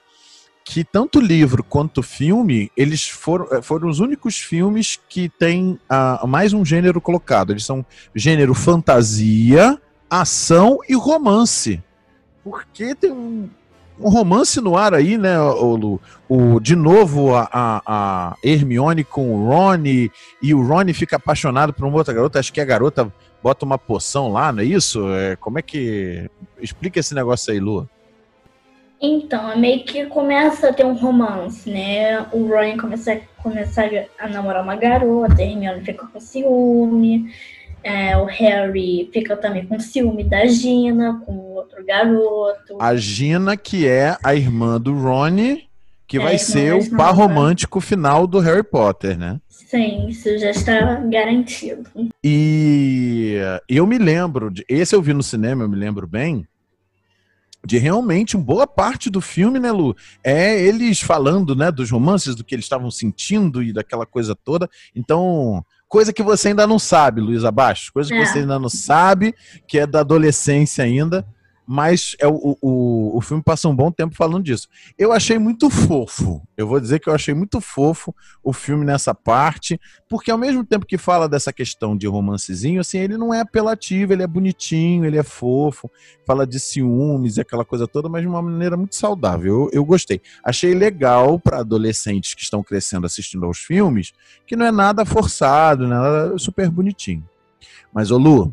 que tanto livro quanto filme, eles foram, é, foram os únicos filmes que têm uh, mais um gênero colocado. Eles são gênero fantasia, ação e romance. Porque tem um, um romance no ar aí, né, Lu? O, de novo, a, a, Hermione com o Rony, e o Rony fica apaixonado por uma outra garota, acho que a garota bota uma poção lá, não é isso? É, como é que. Explica esse negócio aí, Lu. Então, é meio que começa a ter um romance, né? O Ryan começa, começa a namorar uma garota, a Hermione fica com ciúme, é, o Harry fica também com ciúme da Gina, com outro garoto. A Gina, que é a irmã do Ronnie, que é, vai ser o par romântico final do Harry Potter, né? Sim, isso já está garantido. E eu me lembro, de, esse eu vi no cinema, eu me lembro bem, de realmente uma boa parte do filme, né, Lu? É eles falando, né, dos romances, do que eles estavam sentindo e daquela coisa toda. Então, coisa que você ainda não sabe, Luiz Abaixo, coisa que é. você ainda não sabe, que é da adolescência ainda mas é o, o, o filme passa um bom tempo falando disso. Eu achei muito fofo. Eu vou dizer que eu achei muito fofo o filme nessa parte, porque ao mesmo tempo que fala dessa questão de romancezinho, assim, ele não é apelativo, ele é bonitinho, ele é fofo, fala de ciúmes e aquela coisa toda, mas de uma maneira muito saudável. Eu, eu gostei. Achei legal para adolescentes que estão crescendo assistindo aos filmes, que não é nada forçado, nada super bonitinho. Mas, ô Lu,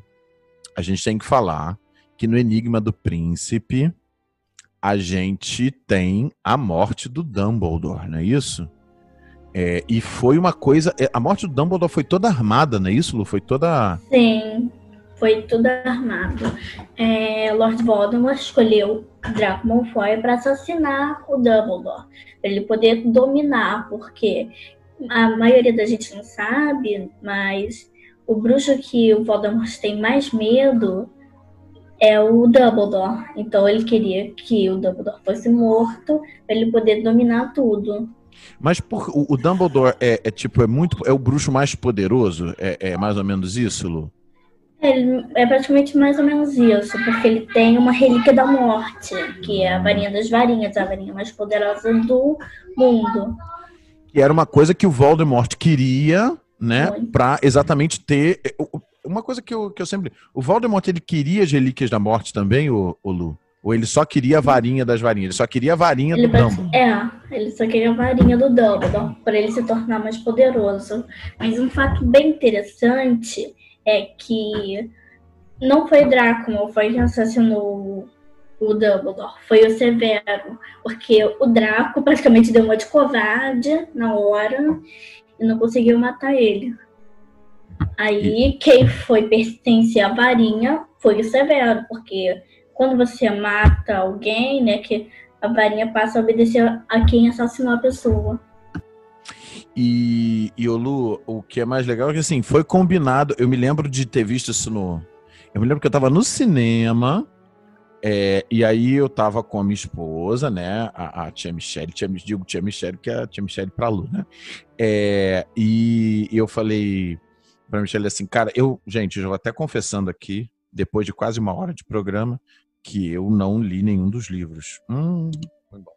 a gente tem que falar que no Enigma do Príncipe a gente tem a morte do Dumbledore, não é isso? É, e foi uma coisa. É, a morte do Dumbledore foi toda armada, não é isso, Lu? Foi toda. Sim. foi tudo armado. É, Lord Voldemort escolheu Draco Malfoy para assassinar o Dumbledore, para ele poder dominar, porque a maioria da gente não sabe, mas o bruxo que o Voldemort tem mais medo é o Dumbledore. Então ele queria que o Dumbledore fosse morto para ele poder dominar tudo. Mas por, o, o Dumbledore é, é, tipo é muito é o bruxo mais poderoso, é, é mais ou menos isso, Lu? Ele é praticamente mais ou menos isso, porque ele tem uma relíquia da morte, que é a varinha das varinhas, a varinha mais poderosa do mundo. Que era uma coisa que o Voldemort queria, né, para exatamente ter uma coisa que eu, que eu sempre. O Voldemort ele queria as relíquias da morte também, o, o Lu? Ou ele só queria a varinha das varinhas? Ele só queria a varinha ele do Dumbledore? É, ele só queria a varinha do Dumbledore, para ele se tornar mais poderoso. Mas um fato bem interessante é que não foi Draco foi quem assassinou o Dumbledore, foi o Severo. Porque o Draco praticamente deu uma de covarde na hora e não conseguiu matar ele. Aí quem foi pertencer à varinha foi o Severo, porque quando você mata alguém, né, que a varinha passa a obedecer a quem assassinou a pessoa. E, e Lu, o que é mais legal é que assim, foi combinado. Eu me lembro de ter visto isso no. Eu me lembro que eu tava no cinema. É, e aí eu tava com a minha esposa, né? A, a tia Michelle, tia, digo tia Michelle, que é a tia Michelle pra Lu, né? É, e eu falei, para Michelle assim, cara, eu, gente, já vou até confessando aqui, depois de quase uma hora de programa, que eu não li nenhum dos livros. Hum, foi bom.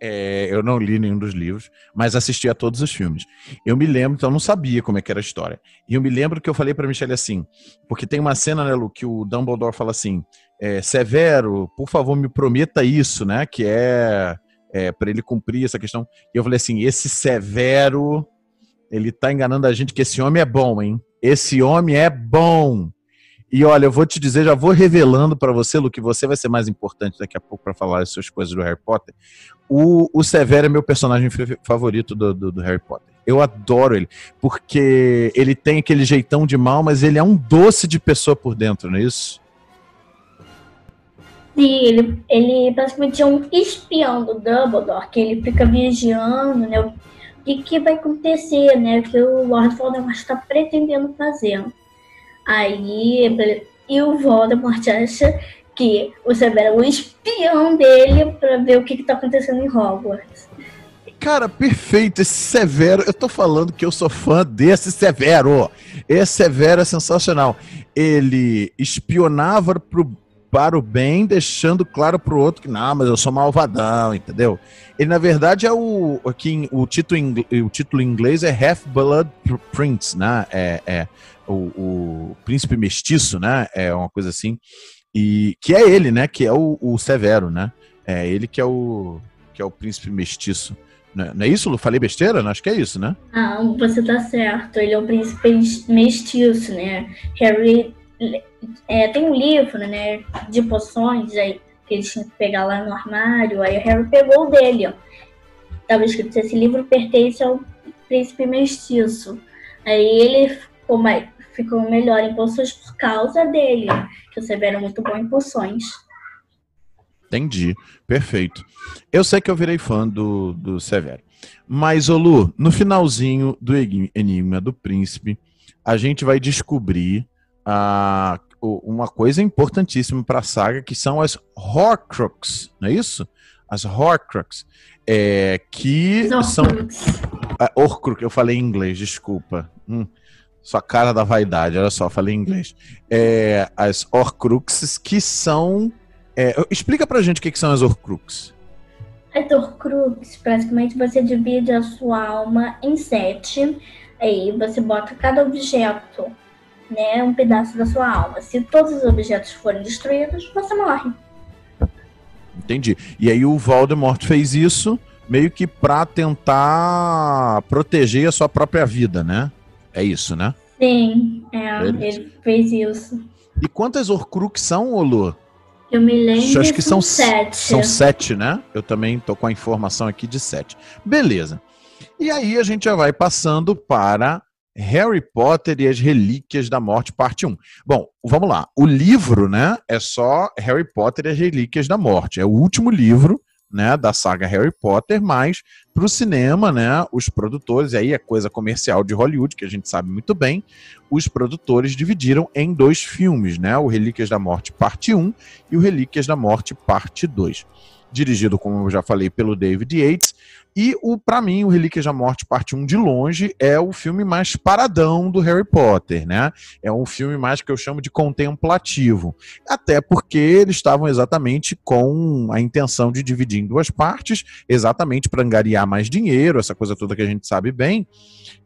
É, eu não li nenhum dos livros, mas assisti a todos os filmes. Eu me lembro, então eu não sabia como é que era a história. E eu me lembro que eu falei para Michelle assim, porque tem uma cena, né, Lu, que o Dumbledore fala assim, é, Severo, por favor, me prometa isso, né, que é, é para ele cumprir essa questão. E eu falei assim, esse Severo ele tá enganando a gente que esse homem é bom, hein? Esse homem é bom. E olha, eu vou te dizer, já vou revelando para você, Lu, que você vai ser mais importante daqui a pouco para falar as suas coisas do Harry Potter. O, o Severo é meu personagem favorito do, do, do, Harry Potter. Eu adoro ele, porque ele tem aquele jeitão de mal, mas ele é um doce de pessoa por dentro, não é isso? Sim, ele, ele basicamente é um espião do Dumbledore, que ele fica vigiando, né? Que, que vai acontecer, né? Que o Lord Voldemort está pretendendo fazer. Aí, e o Voldemort acha que o Severo é o espião dele para ver o que está acontecendo em Hogwarts. Cara, perfeito. Esse Severo, eu tô falando que eu sou fã desse Severo. Esse Severo é sensacional. Ele espionava pro para o bem, deixando claro para o outro que não, mas eu sou malvadão, entendeu? Ele na verdade é o aqui o título em, o título em inglês é Half Blood Prince, né? É, é o, o, príncipe mestiço, né? É uma coisa assim e que é ele, né? Que é o, o Severo, né? É ele que é o que é o príncipe mestiço. Não é isso, Lu? Falei besteira? Acho que é isso, né? Ah, você tá certo. Ele é o príncipe mestiço, né? Harry é, tem um livro, né, de poções aí, que eles tinham que pegar lá no armário, aí o Harry pegou o dele, ó. Tava escrito, esse livro pertence ao príncipe mestiço. Aí ele ficou, mais, ficou melhor em poções por causa dele, que o Severo é muito bom em poções. Entendi, perfeito. Eu sei que eu virei fã do, do Severo. Mas, Olu, no finalzinho do Enigma do Príncipe, a gente vai descobrir a, uma coisa importantíssima para a saga, que são as Horcrux, não é isso? As Horcrux, é, que são... Horcrux, eu falei em inglês, desculpa. Hum, sua cara da vaidade, olha só, falei em inglês. É, as Horcruxes, que são... É, explica pra gente o que, que são as Horcruxes. As Horcruxes, praticamente você divide a sua alma em sete, aí você bota cada objeto né, um pedaço da sua alma. Se todos os objetos forem destruídos, você morre. Entendi. E aí o Voldemort fez isso meio que para tentar proteger a sua própria vida, né? É isso, né? Sim, é, ele, ele fez isso. E quantas Horcrux são, Olu? Eu me lembro. Acho que são sete. São sete, né? Eu também tô com a informação aqui de sete. Beleza. E aí a gente já vai passando para Harry Potter e as Relíquias da Morte, parte 1. Bom, vamos lá. O livro, né, é só Harry Potter e as Relíquias da Morte. É o último livro, né, da saga Harry Potter, mas para o cinema, né, os produtores, e aí é coisa comercial de Hollywood, que a gente sabe muito bem, os produtores dividiram em dois filmes, né, o Relíquias da Morte, parte 1 e o Relíquias da Morte, parte 2 dirigido, como eu já falei, pelo David Yates. E o para mim, o Relíquias da Morte Parte 1 de longe é o filme mais paradão do Harry Potter, né? É um filme mais que eu chamo de contemplativo. Até porque eles estavam exatamente com a intenção de dividir em duas partes, exatamente para angariar mais dinheiro, essa coisa toda que a gente sabe bem.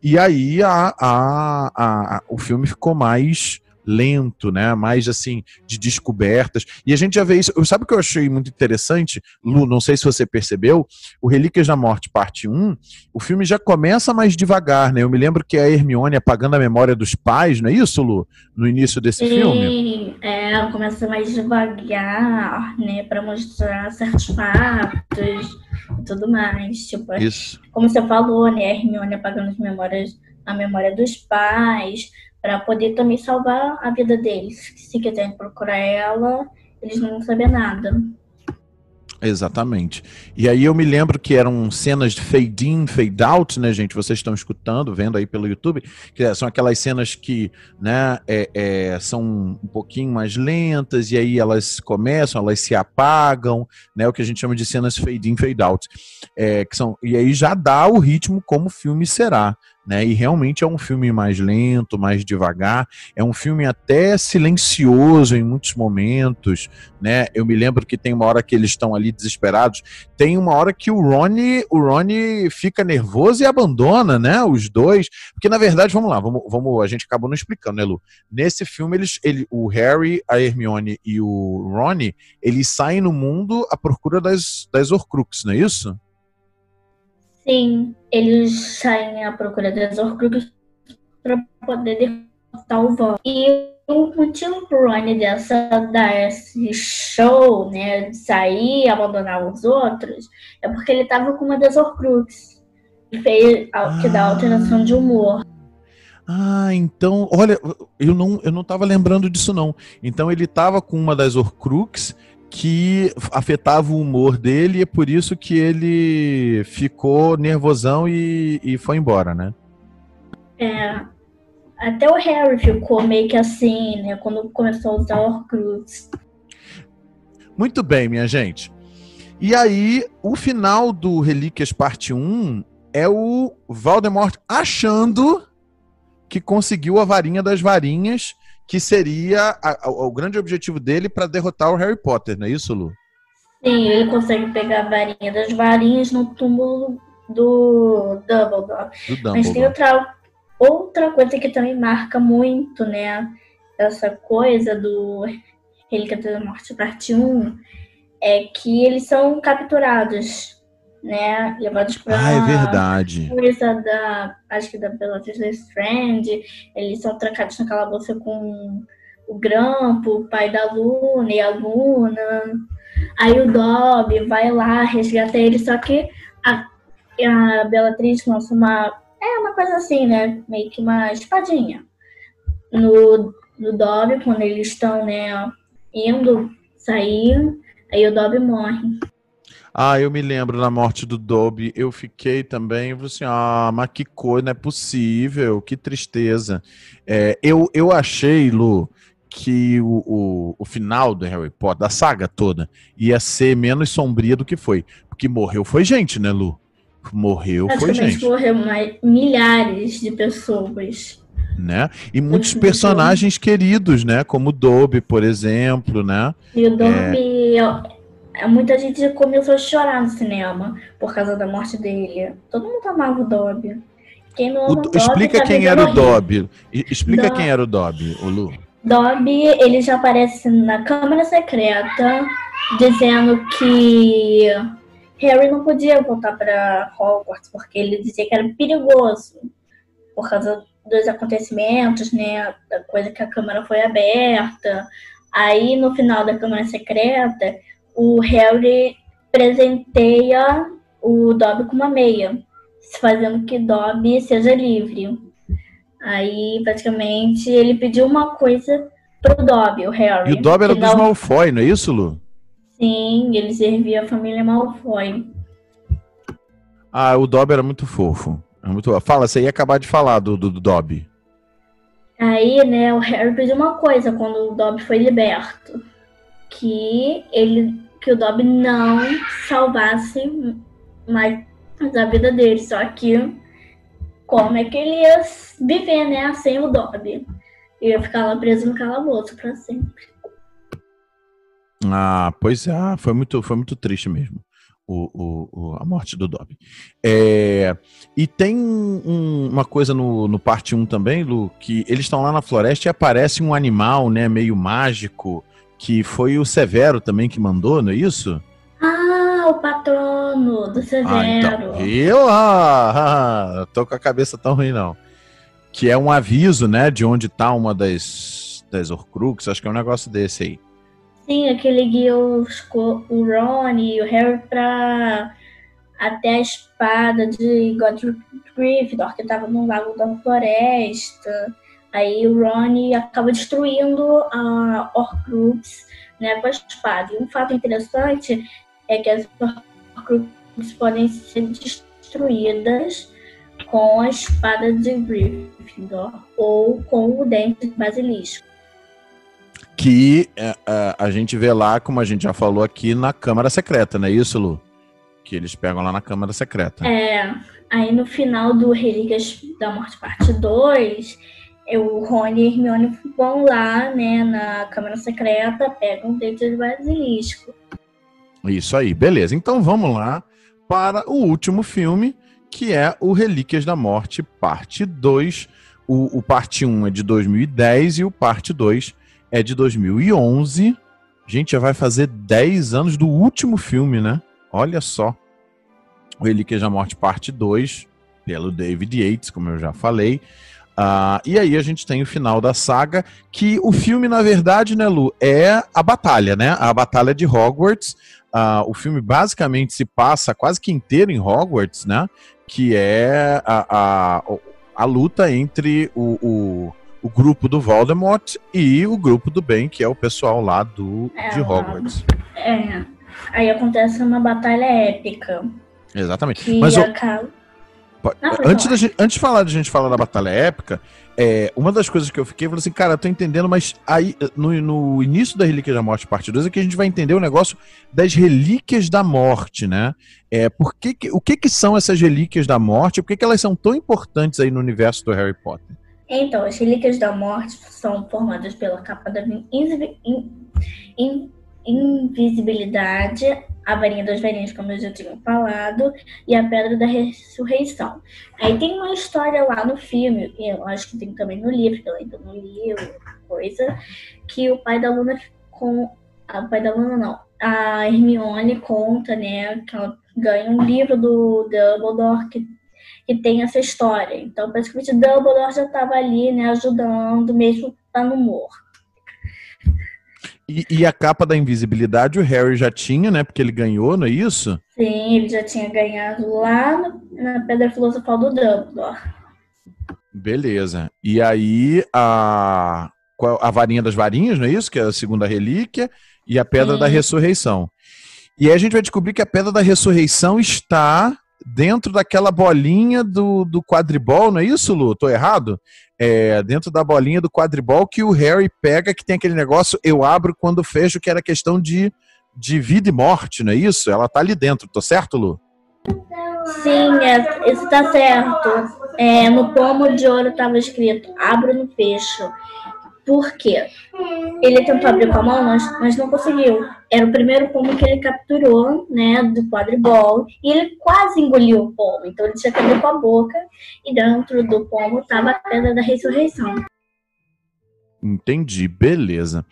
E aí a, a, a, o filme ficou mais lento, né? Mais assim, de descobertas. E a gente já vê isso. Sabe o que eu achei muito interessante, Lu? Não sei se você percebeu. O Relíquias da Morte, parte 1, o filme já começa mais devagar, né? Eu me lembro que a Hermione apagando a memória dos pais, não é isso, Lu? No início desse Sim, filme? Sim, é, começa mais devagar, né? Para mostrar certos fatos e tudo mais. Tipo, isso. como você falou, né? A Hermione apagando as memórias, a memória dos pais para poder também salvar a vida deles. Se quiserem procurar ela, eles não vão saber nada. Exatamente. E aí eu me lembro que eram cenas de fade in, fade out, né, gente? Vocês estão escutando, vendo aí pelo YouTube, que são aquelas cenas que, né, é, é, são um pouquinho mais lentas e aí elas começam, elas se apagam, né? O que a gente chama de cenas fade in, fade out, é, que são e aí já dá o ritmo como o filme será, né? E realmente é um filme mais lento, mais devagar, é um filme até silencioso em muitos momentos, né? Eu me lembro que tem uma hora que eles estão ali desesperados, tem uma hora que o Ronnie, o Ronnie fica nervoso e abandona, né? Os dois, porque na verdade, vamos lá, vamos, vamos a gente acabou não explicando, né, Lu? Nesse filme eles, ele, o Harry, a Hermione e o Ronnie, eles saem no mundo à procura das das Horcruxes, não é isso? Sim, eles saem à procura das Horcruxes para poder derrotar o Voldemort. E o motivo pro Rony dessa, dar esse show, né, de sair abandonar os outros, é porque ele tava com uma das Horcruxes. Que, fez, que dá alteração de humor. Ah, então, olha, eu não, eu não tava lembrando disso não. Então ele tava com uma das Horcruxes que afetava o humor dele e é por isso que ele ficou nervosão e, e foi embora, né? É. Até o Harry ficou meio que assim, né? Quando começou a usar Horcrux. Muito bem, minha gente. E aí, o final do Relíquias Parte 1 é o Voldemort achando que conseguiu a varinha das varinhas que seria a, a, o grande objetivo dele para derrotar o Harry Potter, não é isso, Lu? Sim, ele consegue pegar a varinha das varinhas no túmulo do Dumbledore. Do Dumbledore. Mas tem outra, outra coisa que também marca muito, né? Essa coisa do Relíquia da Morte Parte 1 é que eles são capturados né? Levados pra ah, é verdade. coisa da. Acho que da Bellatrix Strange. Eles são trancados naquela bolsa com o Grampo, o pai da Luna e a Luna. Aí o Dobby vai lá, resgata ele, só que a, a Bellatrix lança uma. É uma coisa assim, né? Meio que uma espadinha. No, no Dobby, quando eles estão, né, indo sair, aí o Dobby morre. Ah, eu me lembro na morte do Dobby, eu fiquei também, eu falei assim, ah, mas que coisa, não é possível, que tristeza. É, eu, eu achei, Lu, que o, o, o, final do Harry Potter, da saga toda, ia ser menos sombria do que foi. Porque morreu foi gente, né, Lu? Morreu foi gente. morreu mais, milhares de pessoas. Né? E muitos personagens queridos, né? Como o Dobby, por exemplo, né? E o Dobby é muita gente começou a chorar no cinema por causa da morte dele. Todo mundo amava o Dobby. Quem não ama o, Dobby, explica tá quem era o Dobby. Explica quem era o Dobby, o Lu. Dobby, ele já aparece na Câmara Secreta dizendo que Harry não podia voltar para Hogwarts porque ele dizia que era perigoso por causa dos acontecimentos, né, da coisa que a Câmara foi aberta. Aí no final da Câmara Secreta, o Harry presenteia o Dobby com uma meia, fazendo que Dobby seja livre. Aí, praticamente, ele pediu uma coisa pro Dobby, o Harry. E o Dobby era dos não... Malfoy, não é isso, Lu? Sim, ele servia a família Malfoy. Ah, o Dobby era muito fofo. Muito... Fala, você ia acabar de falar do, do, do Dobby. Aí, né, o Harry pediu uma coisa quando o Dobby foi liberto. Que ele que o Dobby não salvasse mais a vida dele. Só que como é que ele ia viver, né, sem o Dobby? Ia ficar lá preso no calabouço para sempre. Ah, pois é, ah, foi muito, foi muito triste mesmo. O, o, a morte do Dobby. É, e tem um, uma coisa no, no parte 1 também, Lu, que eles estão lá na floresta e aparece um animal, né, meio mágico, que foi o Severo também que mandou, não é isso? Ah, o patrono do Severo. Ah, então, eu ah, tô com a cabeça tão ruim não. Que é um aviso, né, de onde tá uma das, das Horcruxes, acho que é um negócio desse aí. Sim, aquele guia o Ron e o Harry pra até a espada de Godric Gryffindor, que tava no Lago da Floresta. Aí o Ron acaba destruindo a Horcrux né, com a espada. E um fato interessante é que as Horcruxes podem ser destruídas com a espada de Gryffindor ou com o dente de basilisco que a, é, a, gente vê lá, como a gente já falou aqui, na Câmara Secreta, não é isso, Lu? Que eles pegam lá na Câmara Secreta. É, aí no final do Relíquias da Morte Parte 2, o Rony e Hermione vão lá, né, na Câmara Secreta, pegam o dedo de basilisco. Isso aí, beleza. Então vamos lá para o último filme, que é o Relíquias da Morte Parte 2. O, o parte 1 é de 2010 e o parte 2 é de 2011. Gente, já vai fazer 10 anos do último filme, né? Olha só. O Relíquias da Morte, parte 2, pelo David Yates, como eu já falei. Uh, e aí a gente tem o final da saga, que o filme, na verdade, né, Lu, é a batalha, né? A batalha de Hogwarts. Uh, o filme basicamente se passa quase que inteiro em Hogwarts, né? Que é a, a, a luta entre o, o o grupo do Voldemort e o grupo do bem, que é o pessoal lá do, é, de Hogwarts. É. Aí acontece uma batalha épica. Exatamente. Mas acaba... Não, antes, da gente, antes de falar de gente falar da batalha épica, é, uma das coisas que eu fiquei, eu falei assim, cara, eu tô entendendo, mas aí no, no início da Relíquia da Morte, parte 2, é que a gente vai entender o negócio das relíquias da morte, né? É, por que, que o que, que são essas relíquias da morte? Por que, que elas são tão importantes aí no universo do Harry Potter? Então, as relíquias da morte são formadas pela capa da invisibilidade, a varinha das varinhas, como eu já tinha falado, e a pedra da ressurreição. Aí tem uma história lá no filme, e eu acho que tem também no livro, que eu ainda não li, coisa, que o pai da Luna com. Ah, o pai da Luna não. A Hermione conta, né, que ela ganha um livro do Dumbledore que que tem essa história. Então, praticamente, Dumbledore já estava ali, né, ajudando, mesmo estando morto. E, e, a capa da invisibilidade o Harry já tinha, né? Porque ele ganhou, não é isso? Sim, ele já tinha ganhado lá no, na Pedra Filosofal do Dumbledore. Beleza. E aí a, a varinha das varinhas, não é isso? Que é a segunda relíquia, e a Pedra Sim. da Ressurreição. E aí a gente vai descobrir que a Pedra da Ressurreição está dentro daquela bolinha do, do quadribol, não é isso, Lu? Tô errado? É, dentro da bolinha do quadribol que o Harry pega, que tem aquele negócio, eu abro quando fecho, que era questão de, de vida e morte, não é isso? Ela tá ali dentro, tô certo, Lu? Sim, é, isso tá certo. É, no pomo de ouro estava escrito, abro no fecho. Por quê? Ele tentou abrir com a mão, mas, mas não conseguiu. Era o primeiro pomo que ele capturou, né, do quadribol, e ele quase engoliu o pomo. Então ele tinha que abrir com a boca, e dentro do pomo estava a pedra da ressurreição. Entendi, beleza.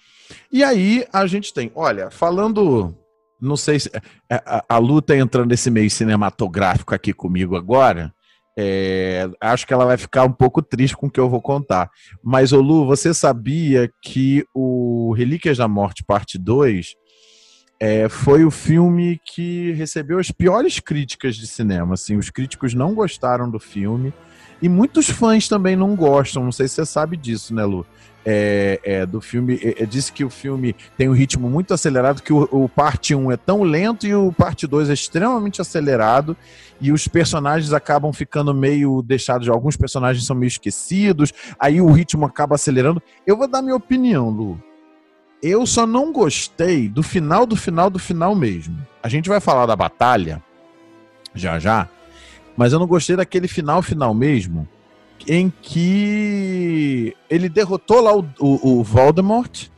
E aí a gente tem, olha, falando, não sei se a, a, a luta entrando nesse meio cinematográfico aqui comigo agora, é, acho que ela vai ficar um pouco triste com o que eu vou contar. Mas, Olu, você sabia que o Relíquias da Morte, parte 2, é, foi o filme que recebeu as piores críticas de cinema. Assim, os críticos não gostaram do filme. E muitos fãs também não gostam, não sei se você sabe disso, né, Lu? É, é, do filme, é, é disse que o filme tem um ritmo muito acelerado, que o, o parte 1 é tão lento e o parte 2 é extremamente acelerado, e os personagens acabam ficando meio deixados, alguns personagens são meio esquecidos, aí o ritmo acaba acelerando. Eu vou dar minha opinião, Lu. Eu só não gostei do final do final do final mesmo. A gente vai falar da batalha já já, mas eu não gostei daquele final final mesmo, em que ele derrotou lá o, o, o Voldemort.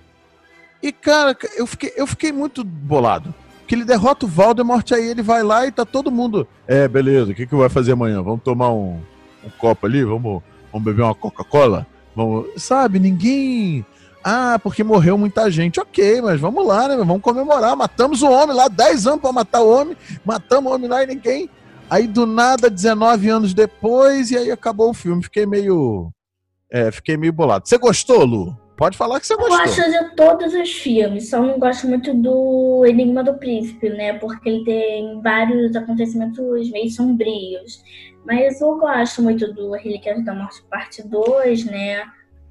E, cara, eu fiquei, eu fiquei muito bolado. Que ele derrota o Voldemort, aí ele vai lá e tá todo mundo. É, beleza, o que, que vai fazer amanhã? Vamos tomar um, um copo ali? Vamos, vamos beber uma Coca-Cola? Vamos. Sabe, ninguém. Ah, porque morreu muita gente. Ok, mas vamos lá, né? Vamos comemorar. Matamos o homem lá, 10 anos pra matar o homem. Matamos o homem lá e ninguém Aí do nada, 19 anos depois, e aí acabou o filme. Fiquei meio. É, fiquei meio bolado. Você gostou, Lu? Pode falar que você gostou. Eu gosto de todos os filmes, só não gosto muito do Enigma do Príncipe, né? Porque ele tem vários acontecimentos meio sombrios. Mas eu gosto muito do Relíquias da Morte Parte 2, né?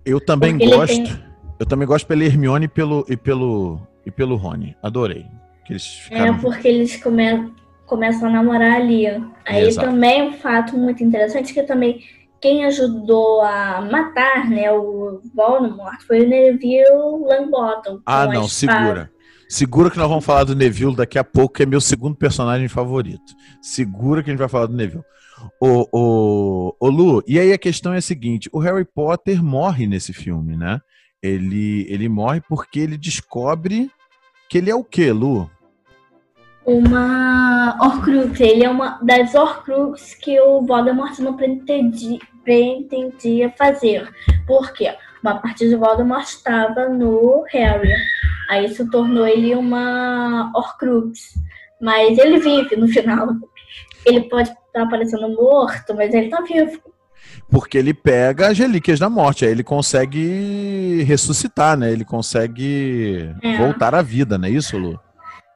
Eu também Porque gosto. Tem... Eu também gosto pela Hermione e pelo, e pelo, e pelo Rony. Adorei. Que eles ficaram... É, porque eles começam começam a namorar ali. Aí Exato. também um fato muito interessante que também quem ajudou a matar, né, o Voldemort foi o Neville Longbottom. Ah, não, segura. Segura que nós vamos falar do Neville daqui a pouco, que é meu segundo personagem favorito. Segura que a gente vai falar do Neville. O, o, o Lu, e aí a questão é a seguinte: o Harry Potter morre nesse filme, né? Ele, ele morre porque ele descobre que ele é o quê, Lu? Uma Horcrux. Ele é uma das Horcrux que o Voldemort não pretendia, pretendia fazer. Por quê? Uma parte de Voldemort estava no Harry. Aí isso tornou ele uma Horcrux. Mas ele vive no final. Ele pode estar aparecendo morto, mas ele está vivo. Porque ele pega as relíquias da morte, aí ele consegue ressuscitar, né? Ele consegue é. voltar à vida, não é isso, Lu?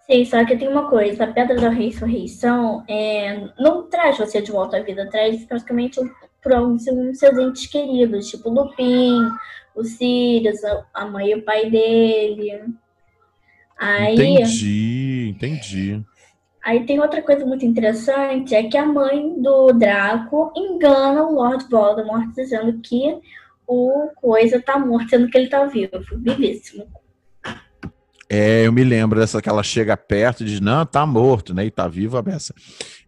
Sim, só que tem uma coisa, a Pedra da Ressurreição é, não traz você de volta à vida, traz praticamente para um seus entes queridos, tipo o Lupin, o Sirius, a mãe e o pai dele. Aí, entendi, entendi. Aí tem outra coisa muito interessante, é que a mãe do Draco engana o Lord Voldemort dizendo que o Coisa tá morto, sendo que ele tá vivo, vivíssimo. É, eu me lembro dessa que ela chega perto e diz, não, tá morto, né? E tá vivo a beça.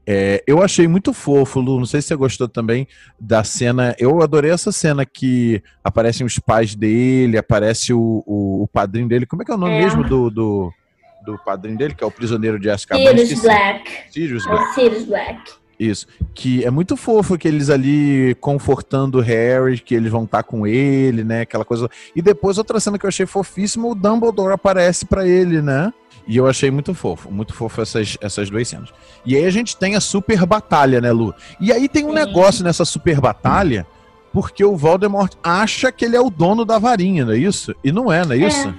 É, eu achei muito fofo, Lu. Não sei se você gostou também da cena. Eu adorei essa cena que aparecem os pais dele, aparece o, o, o padrinho dele. Como é que é o nome é. mesmo do, do, do, padrinho dele, que é o prisioneiro de Azkaban? Sirius Black. Sirius Black. É Sirius Black. Isso. Que é muito fofo que eles ali confortando o Harry, que eles vão estar tá com ele, né? Aquela coisa. E depois outra cena que eu achei fofíssima, o Dumbledore aparece para ele, né? E eu achei muito fofo, muito fofo essas, essas duas cenas. E aí a gente tem a super batalha, né, Lu? E aí tem um Sim. negócio nessa super batalha, porque o Voldemort acha que ele é o dono da varinha, não é isso? E não é, não é, é. isso?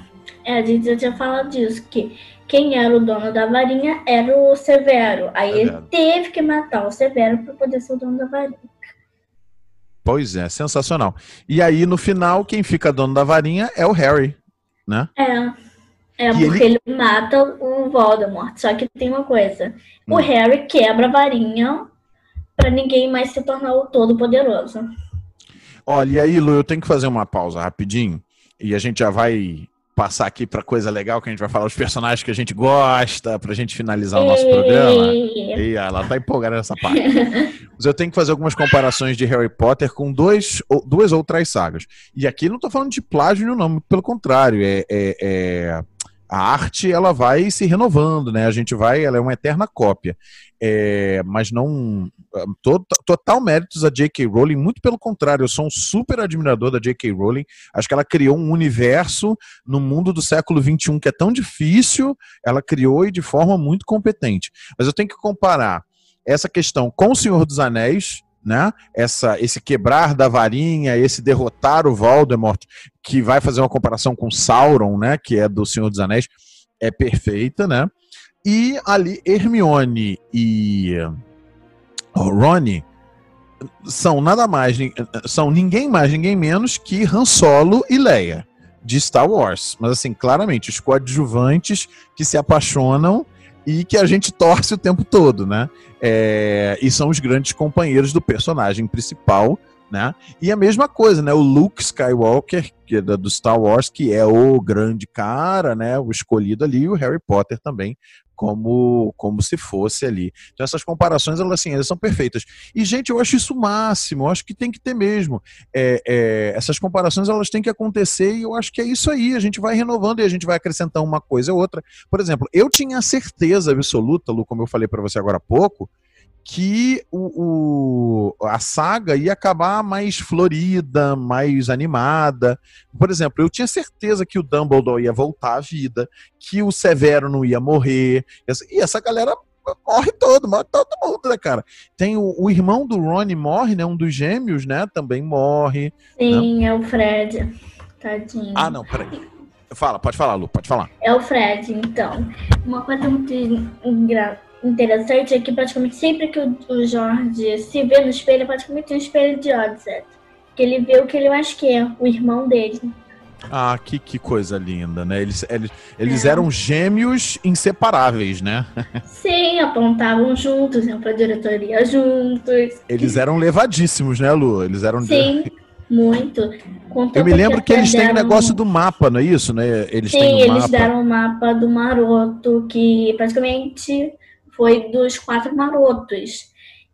É, a gente já tinha falado disso, que quem era o dono da varinha era o Severo. Aí Severo. ele teve que matar o Severo para poder ser o dono da varinha. Pois é, sensacional. E aí, no final, quem fica dono da varinha é o Harry, né? É. É, e porque ele... ele... mata o Voldemort. Só que tem uma coisa. Hum. O Harry quebra a varinha para ninguém mais se tornar o todo-poderoso. Olha, e aí, Lu, eu tenho que fazer uma pausa rapidinho. E a gente já vai passar aqui para coisa legal que a gente vai falar os personagens que a gente gosta para a gente finalizar o nosso programa. E ela tá empolgada nessa parte. Mas eu tenho que fazer algumas comparações de Harry Potter com dois, duas outras sagas. E aqui não estou falando de plágio, não, muito pelo contrário. É, é, é, a arte ela vai se renovando, né? A gente vai, ela é uma eterna cópia. É, mas não total méritos a J.K. Rowling, muito pelo contrário, eu sou um super admirador da J.K. Rowling. Acho que ela criou um universo no mundo do século XXI que é tão difícil, ela criou e de forma muito competente. Mas eu tenho que comparar essa questão com o Senhor dos Anéis, né? Essa, esse quebrar da varinha, esse derrotar o Voldemort, que vai fazer uma comparação com Sauron, né? Que é do Senhor dos Anéis, é perfeita, né? E ali Hermione e o Ronnie são nada mais, são ninguém mais, ninguém menos que Han Solo e Leia de Star Wars. Mas assim, claramente, os coadjuvantes que se apaixonam e que a gente torce o tempo todo, né? É, e são os grandes companheiros do personagem principal, né? E a mesma coisa, né? O Luke Skywalker, que é do Star Wars, que é o grande cara, né? O escolhido ali, e o Harry Potter também, como, como se fosse ali. Então essas comparações, elas, assim, elas são perfeitas. E, gente, eu acho isso o máximo, eu acho que tem que ter mesmo. É, é, essas comparações, elas têm que acontecer e eu acho que é isso aí, a gente vai renovando e a gente vai acrescentando uma coisa ou outra. Por exemplo, eu tinha certeza absoluta, Lu, como eu falei para você agora há pouco, que o, o, a saga ia acabar mais florida, mais animada. Por exemplo, eu tinha certeza que o Dumbledore ia voltar à vida, que o Severo não ia morrer, e essa galera morre todo, morre todo mundo, né, cara? Tem o, o irmão do Ron morre, né? Um dos gêmeos, né? Também morre. Sim, né? é o Fred. Tadinho. Ah, não, peraí. Fala, pode falar, Lu, pode falar. É o Fred, então. Uma coisa muito engraçada interessante é que praticamente sempre que o, o Jorge se vê no espelho, é praticamente um espelho de Odyssey. Que ele vê o que ele mais quer, o irmão dele. Ah, que, que coisa linda, né? Eles, eles, eles é. eram gêmeos inseparáveis, né? Sim, apontavam juntos, iam pra diretoria juntos. Eles eram levadíssimos, né, Lu? Eles eram. Sim. Muito. Eu me lembro que eles têm o negócio do mapa, não é isso, né? Eles Sim, têm um eles mapa. deram o um mapa do Maroto, que praticamente foi dos quatro marotos.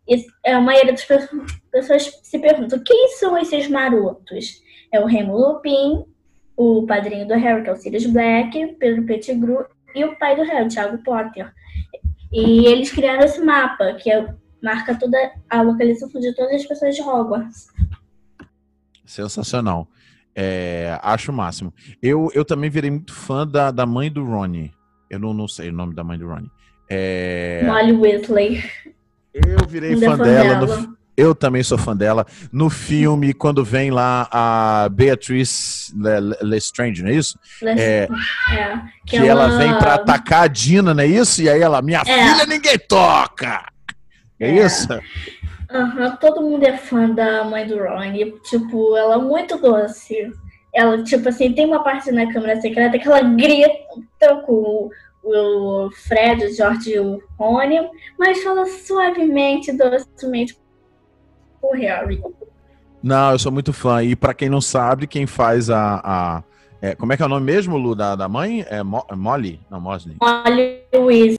E a maioria das pessoas se perguntam quem são esses marotos? É o Remo Lupin, o padrinho do Harry, que é o Sirius Black, Pedro Pettigrew e o pai do Harry, Thiago Potter. E eles criaram esse mapa, que é, marca toda a localização de todas as pessoas de Hogwarts. Sensacional. É, acho o máximo. Eu, eu também virei muito fã da, da mãe do Ronnie. Eu não, não sei o nome da mãe do Ronnie. É... Molly Weasley. Eu virei fã, fã, dela. dela. No... Eu também sou fã dela. No filme, quando vem lá a Beatrice Lestrange, não é isso? Le... É, é, que, que ela... ela... vem para atacar a Dina, não é isso? E aí ela, minha é. filha ninguém toca! É, é. isso? Uhum, todo mundo é fã da mãe do Ron. tipo, ela é muito doce. Ela, tipo assim, tem uma parte na câmera secreta que ela grita com o Fred, o George e o Rony, mas fala suavemente, docemente o Harry. Não, eu sou muito fã. E para quem não sabe, quem faz a. a é, como é que é o nome mesmo, Lu, da, da mãe? É Mo é Molly? Não, Mosley. Molly Weasley.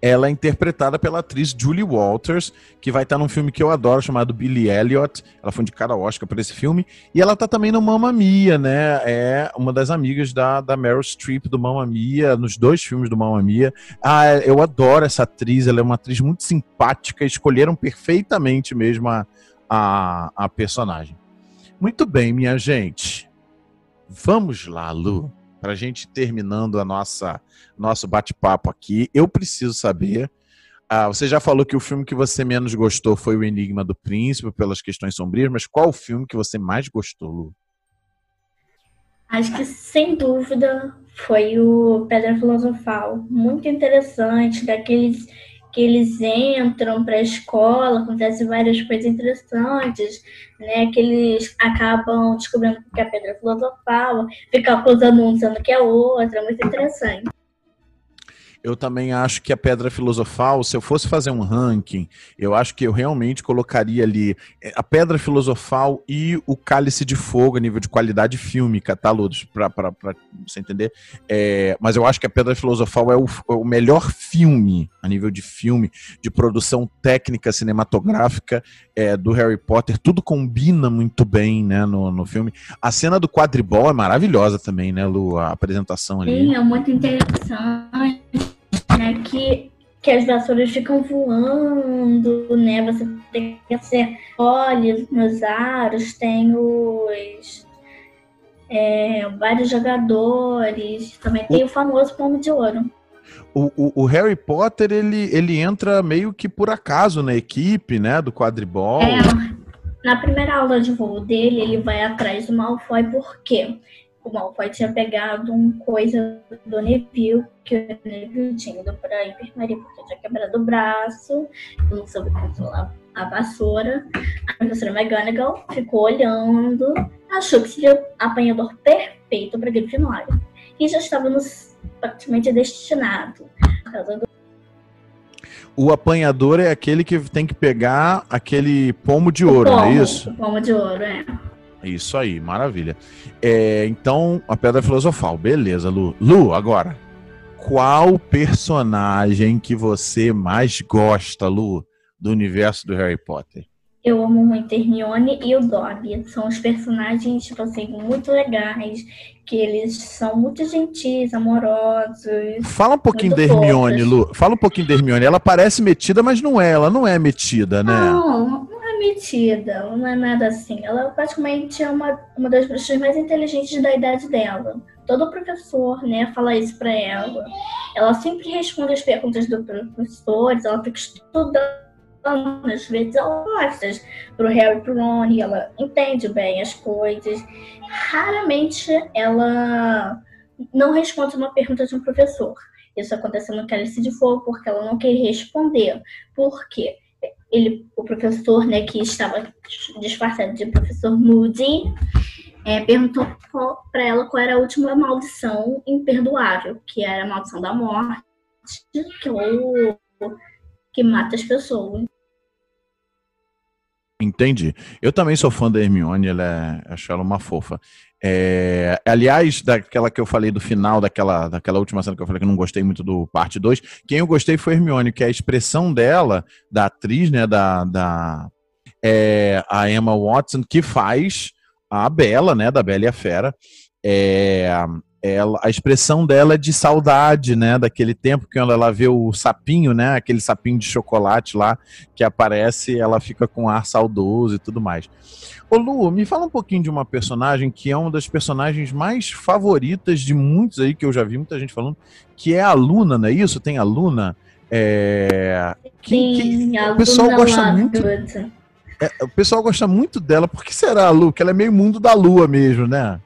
Ela é interpretada pela atriz Julie Walters, que vai estar num filme que eu adoro, chamado Billy Elliot. Ela foi indicada ao Oscar por esse filme. E ela tá também no Mamma Mia, né? É uma das amigas da, da Meryl Streep do Mamma Mia, nos dois filmes do Mamma Mia. Ah, eu adoro essa atriz, ela é uma atriz muito simpática. Escolheram perfeitamente mesmo a, a, a personagem. Muito bem, minha gente. Vamos lá, Lu para a gente terminando a nossa nosso bate-papo aqui, eu preciso saber. Ah, você já falou que o filme que você menos gostou foi o Enigma do Príncipe, pelas questões sombrias, mas qual o filme que você mais gostou, Lu? Acho que sem dúvida foi o Pedra Filosofal. Muito interessante, daqueles que eles entram para a escola, acontecem várias coisas interessantes, né? Que eles acabam descobrindo que a pedra filosofal, fica acusando um dizendo que é outra, é muito interessante. Eu também acho que a Pedra Filosofal, se eu fosse fazer um ranking, eu acho que eu realmente colocaria ali eh, a Pedra Filosofal e o Cálice de Fogo a nível de qualidade fílmica, tá, Lourdes? Pra, pra, pra você entender. É, mas eu acho que a Pedra Filosofal é o, é o melhor filme, a nível de filme, de produção técnica cinematográfica é, do Harry Potter. Tudo combina muito bem, né, no, no filme. A cena do quadribol é maravilhosa também, né, Lu? A apresentação ali. Sim, é muito interessante né? Que, que as vassouras ficam voando, né? Você tem que ser olhos nos aros, tem os é, vários jogadores, também tem o, famoso pomo de ouro. O, o, o, Harry Potter ele, ele entra meio que por acaso na equipe, né, do quadribol. É, na primeira aula de voo dele, ele vai atrás do Malfoy, por quê? O Malfoy tinha pegado um coisa do Neville, que o Neville tinha ido pra enfermaria porque tinha quebrado o braço, não soube controlar a vassoura. A professora McGonagall ficou olhando, achou que seria o apanhador perfeito para Grifinória. E já estávamos praticamente destinado. O apanhador é aquele que tem que pegar aquele pomo de ouro, pomo, não é isso? O pomo de ouro, é. Isso aí, maravilha. É, então, a Pedra Filosofal, beleza, Lu. Lu, agora, qual personagem que você mais gosta, Lu, do universo do Harry Potter? Eu amo muito Hermione e o Dobby. São os personagens, tipo assim, muito legais, que eles são muito gentis, amorosos. Fala um pouquinho da Hermione, Lu. Fala um pouquinho da Hermione. Ela parece metida, mas não é. Ela não é metida, né? Não, não metida. Não é nada assim. Ela praticamente é uma, uma das pessoas mais inteligentes da idade dela. Todo professor, né, fala isso pra ela. Ela sempre responde as perguntas dos professores, ela fica estudando às vezes ela gosta pro Harry e pro Ron, e ela entende bem as coisas. Raramente ela não responde uma pergunta de um professor. Isso aconteceu no Cálice de Fogo porque ela não quer responder. Porque ele, o professor, né, que estava disfarçado de professor Moody, é, perguntou para ela qual era a última maldição imperdoável, que era a maldição da morte, que, ou, que mata as pessoas. Entendi. Eu também sou fã da Hermione, ela é, acho ela uma fofa. É, aliás, daquela que eu falei do final, daquela, daquela última cena que eu falei que eu não gostei muito do parte 2, quem eu gostei foi a Hermione, que é a expressão dela, da atriz, né, da, da é, a Emma Watson, que faz a Bela, né, da Bela e a Fera. É, ela, a expressão dela é de saudade, né, daquele tempo que ela, ela vê o sapinho, né, aquele sapinho de chocolate lá que aparece, ela fica com ar saudoso e tudo mais. Ô Lu, me fala um pouquinho de uma personagem que é uma das personagens mais favoritas de muitos aí que eu já vi muita gente falando, que é a Luna, não é isso? Tem a Luna, é... que, Sim, que, a o pessoal Luna gosta muito. É, o pessoal gosta muito dela. Por que será, Lu? Que ela é meio mundo da lua mesmo, né?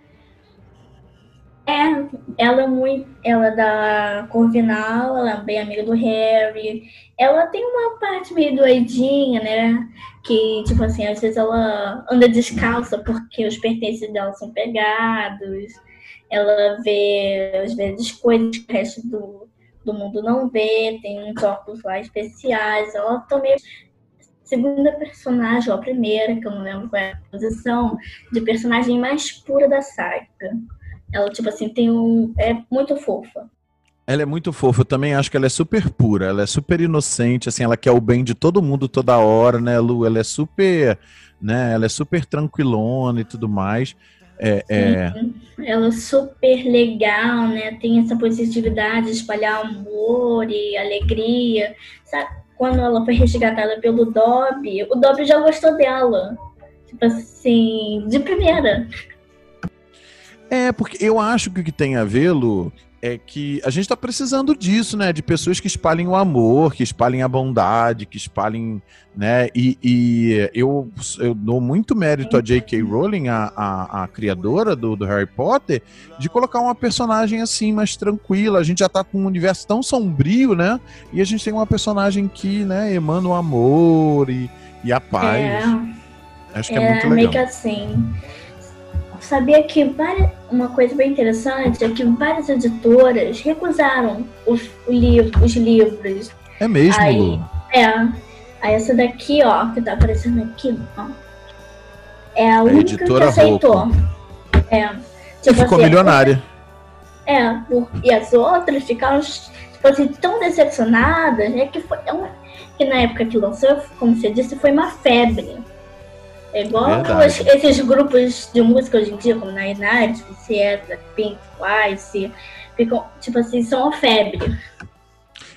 É, ela é muito. Ela é da Corvinal, ela é bem amiga do Harry. Ela tem uma parte meio doidinha, né? Que, tipo assim, às vezes ela anda descalça porque os pertences dela são pegados. Ela vê, às vezes, coisas que o resto do, do mundo não vê. Tem uns óculos lá especiais. Ela também segunda personagem, ou a primeira, que eu não lembro qual é a posição, de personagem mais pura da saga. Ela, tipo assim, tem um. É muito fofa. Ela é muito fofa, eu também acho que ela é super pura, ela é super inocente, assim, ela quer o bem de todo mundo toda hora, né, Lu? Ela é super, né, ela é super tranquilona e tudo mais. É, é... Ela é super legal, né? Tem essa positividade de espalhar amor e alegria. Sabe? Quando ela foi resgatada pelo Dobby, o Dobby já gostou dela. Tipo assim, de primeira. É, porque eu acho que o que tem a ver, Lu, é que a gente está precisando disso, né? De pessoas que espalhem o amor, que espalhem a bondade, que espalhem, né? E, e eu, eu dou muito mérito a J.K. Rowling, a, a, a criadora do, do, Harry Potter, de colocar uma personagem assim, mais tranquila. A gente já está com um universo tão sombrio, né? E a gente tem uma personagem que, né, emana o amor e, e a paz. É, Acho que é, é muito legal. Meio que assim sabia que várias, uma coisa bem interessante é que várias editoras recusaram os, livro, os livros. É mesmo? Aí, é. Aí essa daqui, ó, que tá aparecendo aqui, ó. É a, a única que aceitou. É. Tipo ficou assim, milionária. É, e as outras ficaram tipo assim, tão decepcionadas, né? Que foi. É que na época que lançou, como você disse, foi uma febre. É igual esses grupos de música hoje em dia, como Nine Night, Pink, Twice, ficam, tipo assim, são uma febre.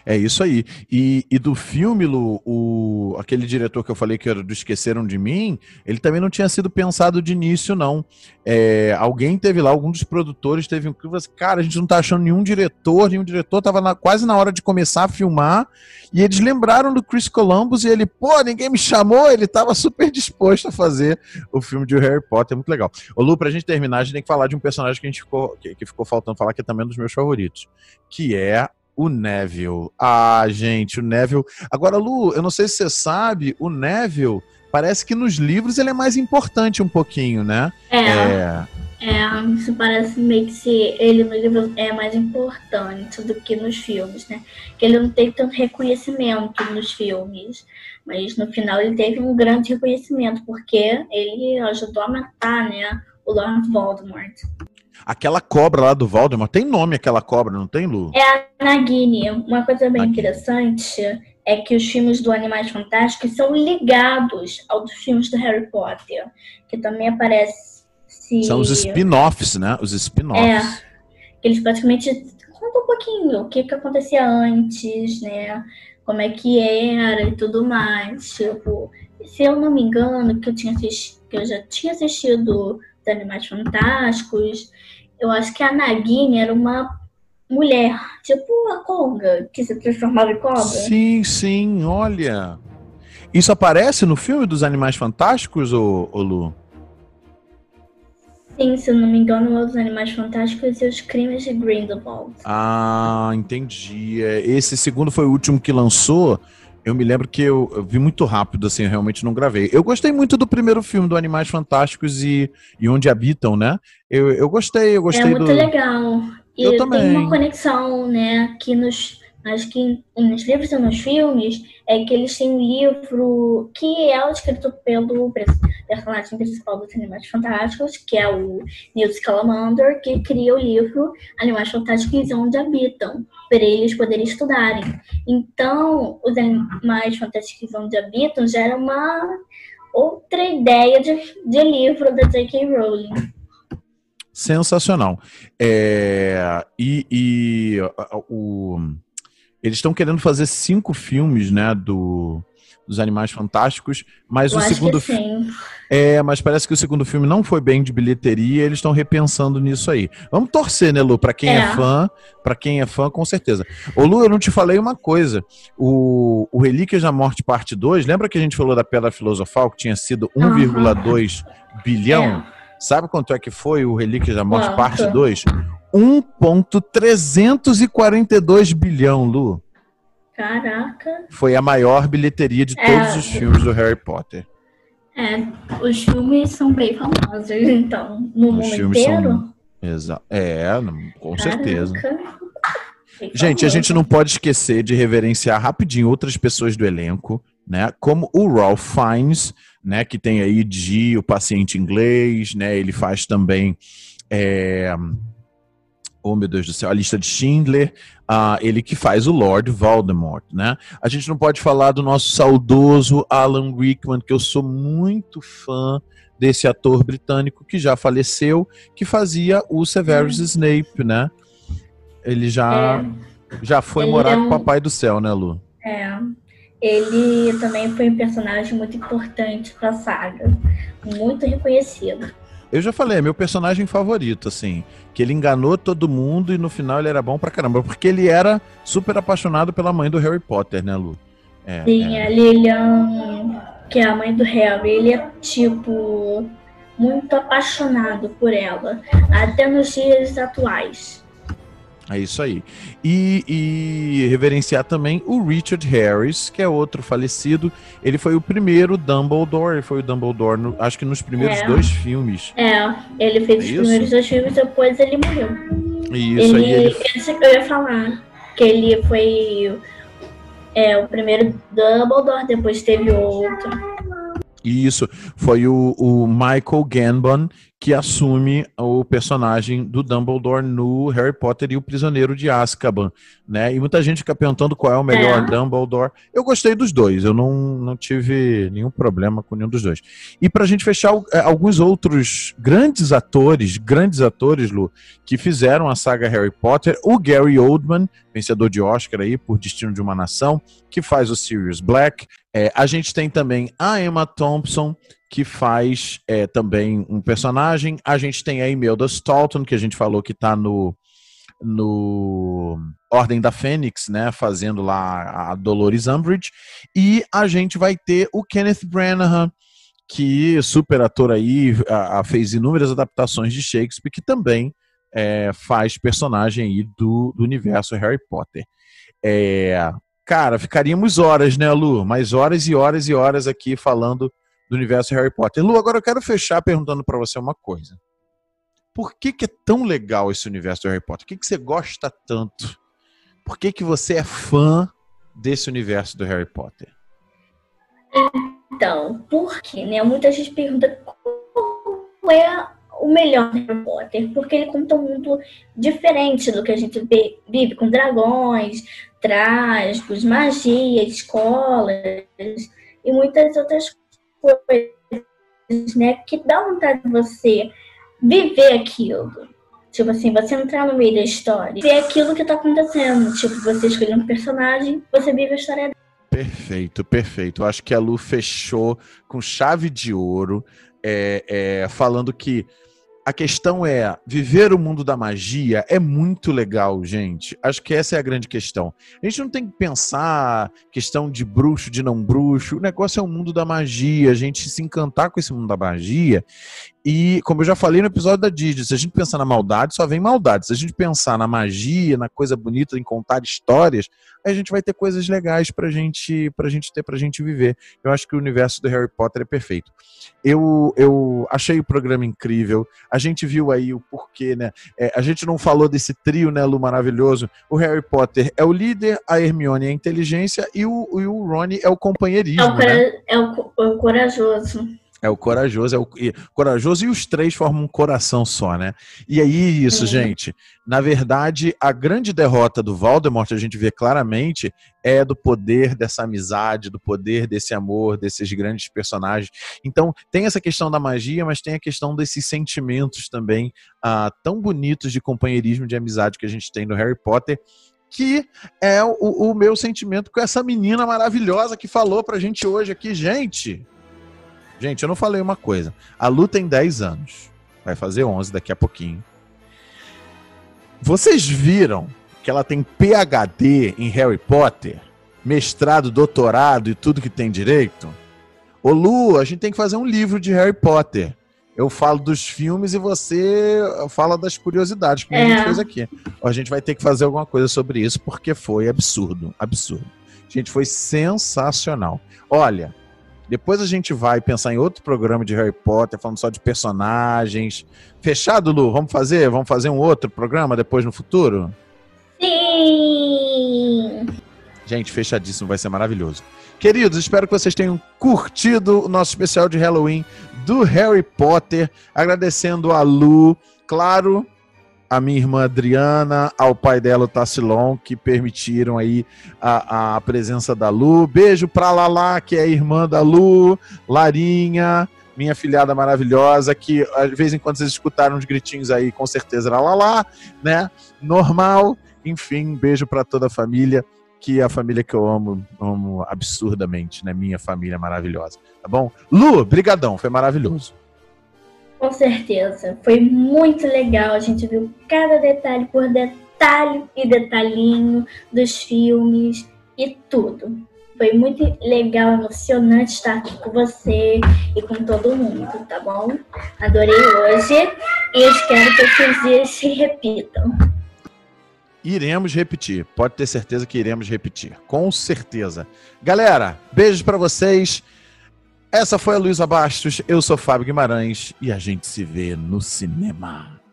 É isso aí. E, e do filme, Lu, o, aquele diretor que eu falei que era do Esqueceram de Mim, ele também não tinha sido pensado de início, não. É, alguém teve lá, algum dos produtores teve um falou assim, cara, a gente não tá achando nenhum diretor, nenhum diretor, tava na, quase na hora de começar a filmar, e eles lembraram do Chris Columbus e ele, pô, ninguém me chamou, ele tava super disposto a fazer o filme de Harry Potter, muito legal. Ô Lu, pra gente terminar, a gente tem que falar de um personagem que a gente ficou, que, que ficou faltando falar, que é também um dos meus favoritos, que é O Neville. Ah, gente, o Neville. Agora, Lu, eu não sei se você sabe, o Neville parece que nos livros ele é mais importante um pouquinho, né? É. é... É, isso parece meio que se ele no livro é mais importante do que nos filmes, né? Que ele não teve tanto reconhecimento nos filmes, mas no final ele teve um grande reconhecimento porque ele ajudou a matar, né, o Lord Voldemort. Aquela cobra lá do Voldemort, tem nome aquela cobra, não tem, Lu? É a Nagini. Uma coisa bem Nagini. interessante é que os filmes do Animais Fantásticos são ligados aos filmes do Harry Potter, que também aparece são os spin-offs, né? Os spin-offs. É, eles praticamente contam um pouquinho o que, que acontecia antes, né? Como é que era e tudo mais. Tipo, se eu não me engano, que eu, tinha assistido, que eu já tinha assistido os Animais Fantásticos, eu acho que a Nagini era uma mulher, tipo a Konga, que se transformava em cobra. Sim, sim, olha. Isso aparece no filme dos Animais Fantásticos, ô, ô Lu? Sim, se eu não me engano, Os Animais Fantásticos e os Crimes de Grindelwald. Ah, entendi. É, esse segundo foi o último que lançou. Eu me lembro que eu, eu, vi muito rápido, assim, eu realmente não gravei. Eu gostei muito do primeiro filme do Animais Fantásticos e, e Onde Habitam, né? Eu, eu gostei, eu gostei É muito do... legal. E eu também. tem uma conexão, né, que nos mas que nos livros e nos filmes é que eles têm um livro que é escrito pelo personagem principal dos Animais Fantásticos, que é o Newt Scamander, que cria o livro Animais Fantásticos Onde Habitam, para eles poderem estudarem. Então, os Animais Fantásticos Onde Habitam já era uma outra ideia de, de livro da J.K. Rowling sensacional. É, e, e o, eles estão querendo fazer cinco filmes, né, do, dos Animais Fantásticos, mas Eu o segundo filme. É, mas parece que o segundo filme não foi bem de bilheteria, eles estão repensando nisso aí. Vamos torcer, né, Lu? Para quem é, é fã, para quem é fã, com certeza. Ô, Lu, eu não te falei uma coisa. O, o Relíquias da Morte Parte 2, lembra que a gente falou da Pedra Filosofal, que tinha sido 1,2 uhum. bilhão? É. Sabe quanto é que foi o Relíquias da Morte Quanto? Parte 2? 1,342 bilhão, Lu. Caraca. Foi a maior bilheteria de é, todos os filmes do Harry Potter. É, os filmes são bem famosos, então, no os mundo inteiro. São... É, com Caraca. certeza. Gente, a gente não pode esquecer de reverenciar rapidinho outras pessoas do elenco, né? Como o Ralph Fiennes, né? Que tem aí de O Paciente Inglês, né? Ele faz também é, oh meu Deus do céu, a lista de Schindler, uh, ele que faz o Lord Voldemort, né? A gente não pode falar do nosso saudoso Alan Rickman, que eu sou muito fã desse ator britânico que já faleceu, que fazia o Severus hum. Snape, né? Ele já, é. já foi ele morar é um... com o Papai do Céu, né, Lu? É. Ele também foi um personagem muito importante para a saga, muito reconhecido. Eu já falei, é meu personagem favorito, assim. Que ele enganou todo mundo e no final ele era bom pra caramba. Porque ele era super apaixonado pela mãe do Harry Potter, né, Lu? É, Sim, é. a Lilian, que é a mãe do Harry, ele é tipo muito apaixonado por ela, até nos dias atuais. É isso aí. E, e, reverenciar também o Richard Harris, que é outro falecido. Ele foi o primeiro Dumbledore, ele foi o Dumbledore, no, acho que nos primeiros é. dois filmes. É, ele fez é os isso? primeiros dois filmes, depois ele morreu. Isso ele, aí. Ele... Eu ia falar, que ele foi é, o primeiro Dumbledore, depois teve outro. Isso, foi o, o Michael Gambon que assume o personagem do Dumbledore no Harry Potter e o Prisioneiro de Azkaban, né? E muita gente fica perguntando qual é o melhor é. Dumbledore. Eu gostei dos dois, eu não, não tive nenhum problema com nenhum dos dois. E pra gente fechar, é, alguns outros grandes atores, grandes atores, Lu, que fizeram a saga Harry Potter, o Gary Oldman, vencedor de Oscar aí por Destino de uma Nação, que faz o Sirius Black. É, a gente tem também a Emma Thompson, que faz é, também um personagem. A gente tem a Imelda Staunton, que a gente falou que está no, no Ordem da Fênix, né, fazendo lá a Dolores Umbridge. E a gente vai ter o Kenneth Branagh, que super ator aí, a, a fez inúmeras adaptações de Shakespeare, que também é, faz personagem aí do, do universo Harry Potter. É, cara, ficaríamos horas, né, Lu? Mais horas e horas e horas aqui falando do universo Harry Potter. Lu, agora eu quero fechar perguntando para você uma coisa. Por que, que, é tão legal esse universo do Harry Potter? Por que, que você gosta tanto? Por que, que você é fã desse universo do Harry Potter? Então, por quê? Né? Muita gente pergunta qual é o melhor Harry Potter, porque ele conta um mundo diferente do que a gente vive com dragões, trágicos, magia, escolas e muitas outras coisas, né? Que dá vontade de você viver aquilo. Tipo assim, você entrar no meio da história, ver aquilo que tá acontecendo. Tipo, você escolher um personagem, você vive a história dele. Perfeito, perfeito. Eu acho que a Lu fechou com chave de ouro, é, é, falando que a questão é, viver o mundo da magia é muito legal, gente. Acho que essa é a grande questão. A gente não tem que pensar questão de bruxo, de não bruxo. O negócio é o mundo da magia, a gente se encantar com esse mundo da magia. E, como eu já falei no episódio da Disney, se a gente pensar na maldade, só vem maldade. Se a gente pensar na magia, na coisa bonita, em contar histórias, a gente vai ter coisas legais pra gente, pra gente ter, pra gente viver. Eu acho que o universo do Harry Potter é perfeito. Eu, eu achei o programa incrível. A gente viu aí o porquê, né? É, a gente não falou desse trio, né, Lu, maravilhoso. O Harry Potter é o líder, a Hermione é a inteligência e o, e o Rony é o companheirismo. É o, né? é o, é o corajoso. É o corajoso, é o e, corajoso e os três formam um coração só, né? E aí, isso, gente. Na verdade, a grande derrota do Voldemort, a gente vê claramente, é do poder dessa amizade, do poder desse amor, desses grandes personagens. Então, tem essa questão da magia, mas tem a questão desses sentimentos também ah, tão bonitos de companheirismo, de amizade que a gente tem no Harry Potter que é o, o, meu sentimento com essa menina maravilhosa que falou pra gente hoje aqui. Gente, Gente, eu não falei uma coisa. A Lu tem 10 anos. Vai fazer 11 daqui a pouquinho. Vocês viram que ela tem PhD em Harry Potter? Mestrado, doutorado e tudo que tem direito? Ô Lu, a gente tem que fazer um livro de Harry Potter. Eu falo dos filmes e você fala das curiosidades que é. a gente fez aqui. A gente vai ter que fazer alguma coisa sobre isso porque foi absurdo, absurdo. Gente, foi sensacional. Olha, depois a gente vai pensar em outro programa de Harry Potter, falando só de personagens. Fechado, Lu? Vamos fazer? Vamos fazer um outro programa depois no futuro? Sim! Gente, fechadíssimo, vai ser maravilhoso. Queridos, espero que vocês tenham curtido o nosso especial de Halloween do Harry Potter. Agradecendo a Lu, claro, minha irmã Adriana, ao pai dela, o Tassilon, que permitiram aí a, a presença da Lu. Beijo pra Lala, que é irmã da Lu, Larinha, minha filhada maravilhosa, que de vez em quando vocês escutaram uns gritinhos aí, com certeza era Lala, né? Normal. Enfim, beijo para toda a família, que é a família que eu amo, amo absurdamente, né? Minha família maravilhosa, tá bom? Lu, brigadão, foi maravilhoso. Com certeza. Foi muito legal. A gente viu cada detalhe por detalhe e detalhinho dos filmes e tudo. Foi muito legal, emocionante estar aqui com você e com todo mundo, tá bom? Adorei hoje e espero que esses dias se repitam. Iremos repetir, pode ter certeza que iremos repetir, com certeza. Galera, beijos para vocês. Essa foi a Luísa Bastos, eu sou Fábio Guimarães e a gente se vê no cinema.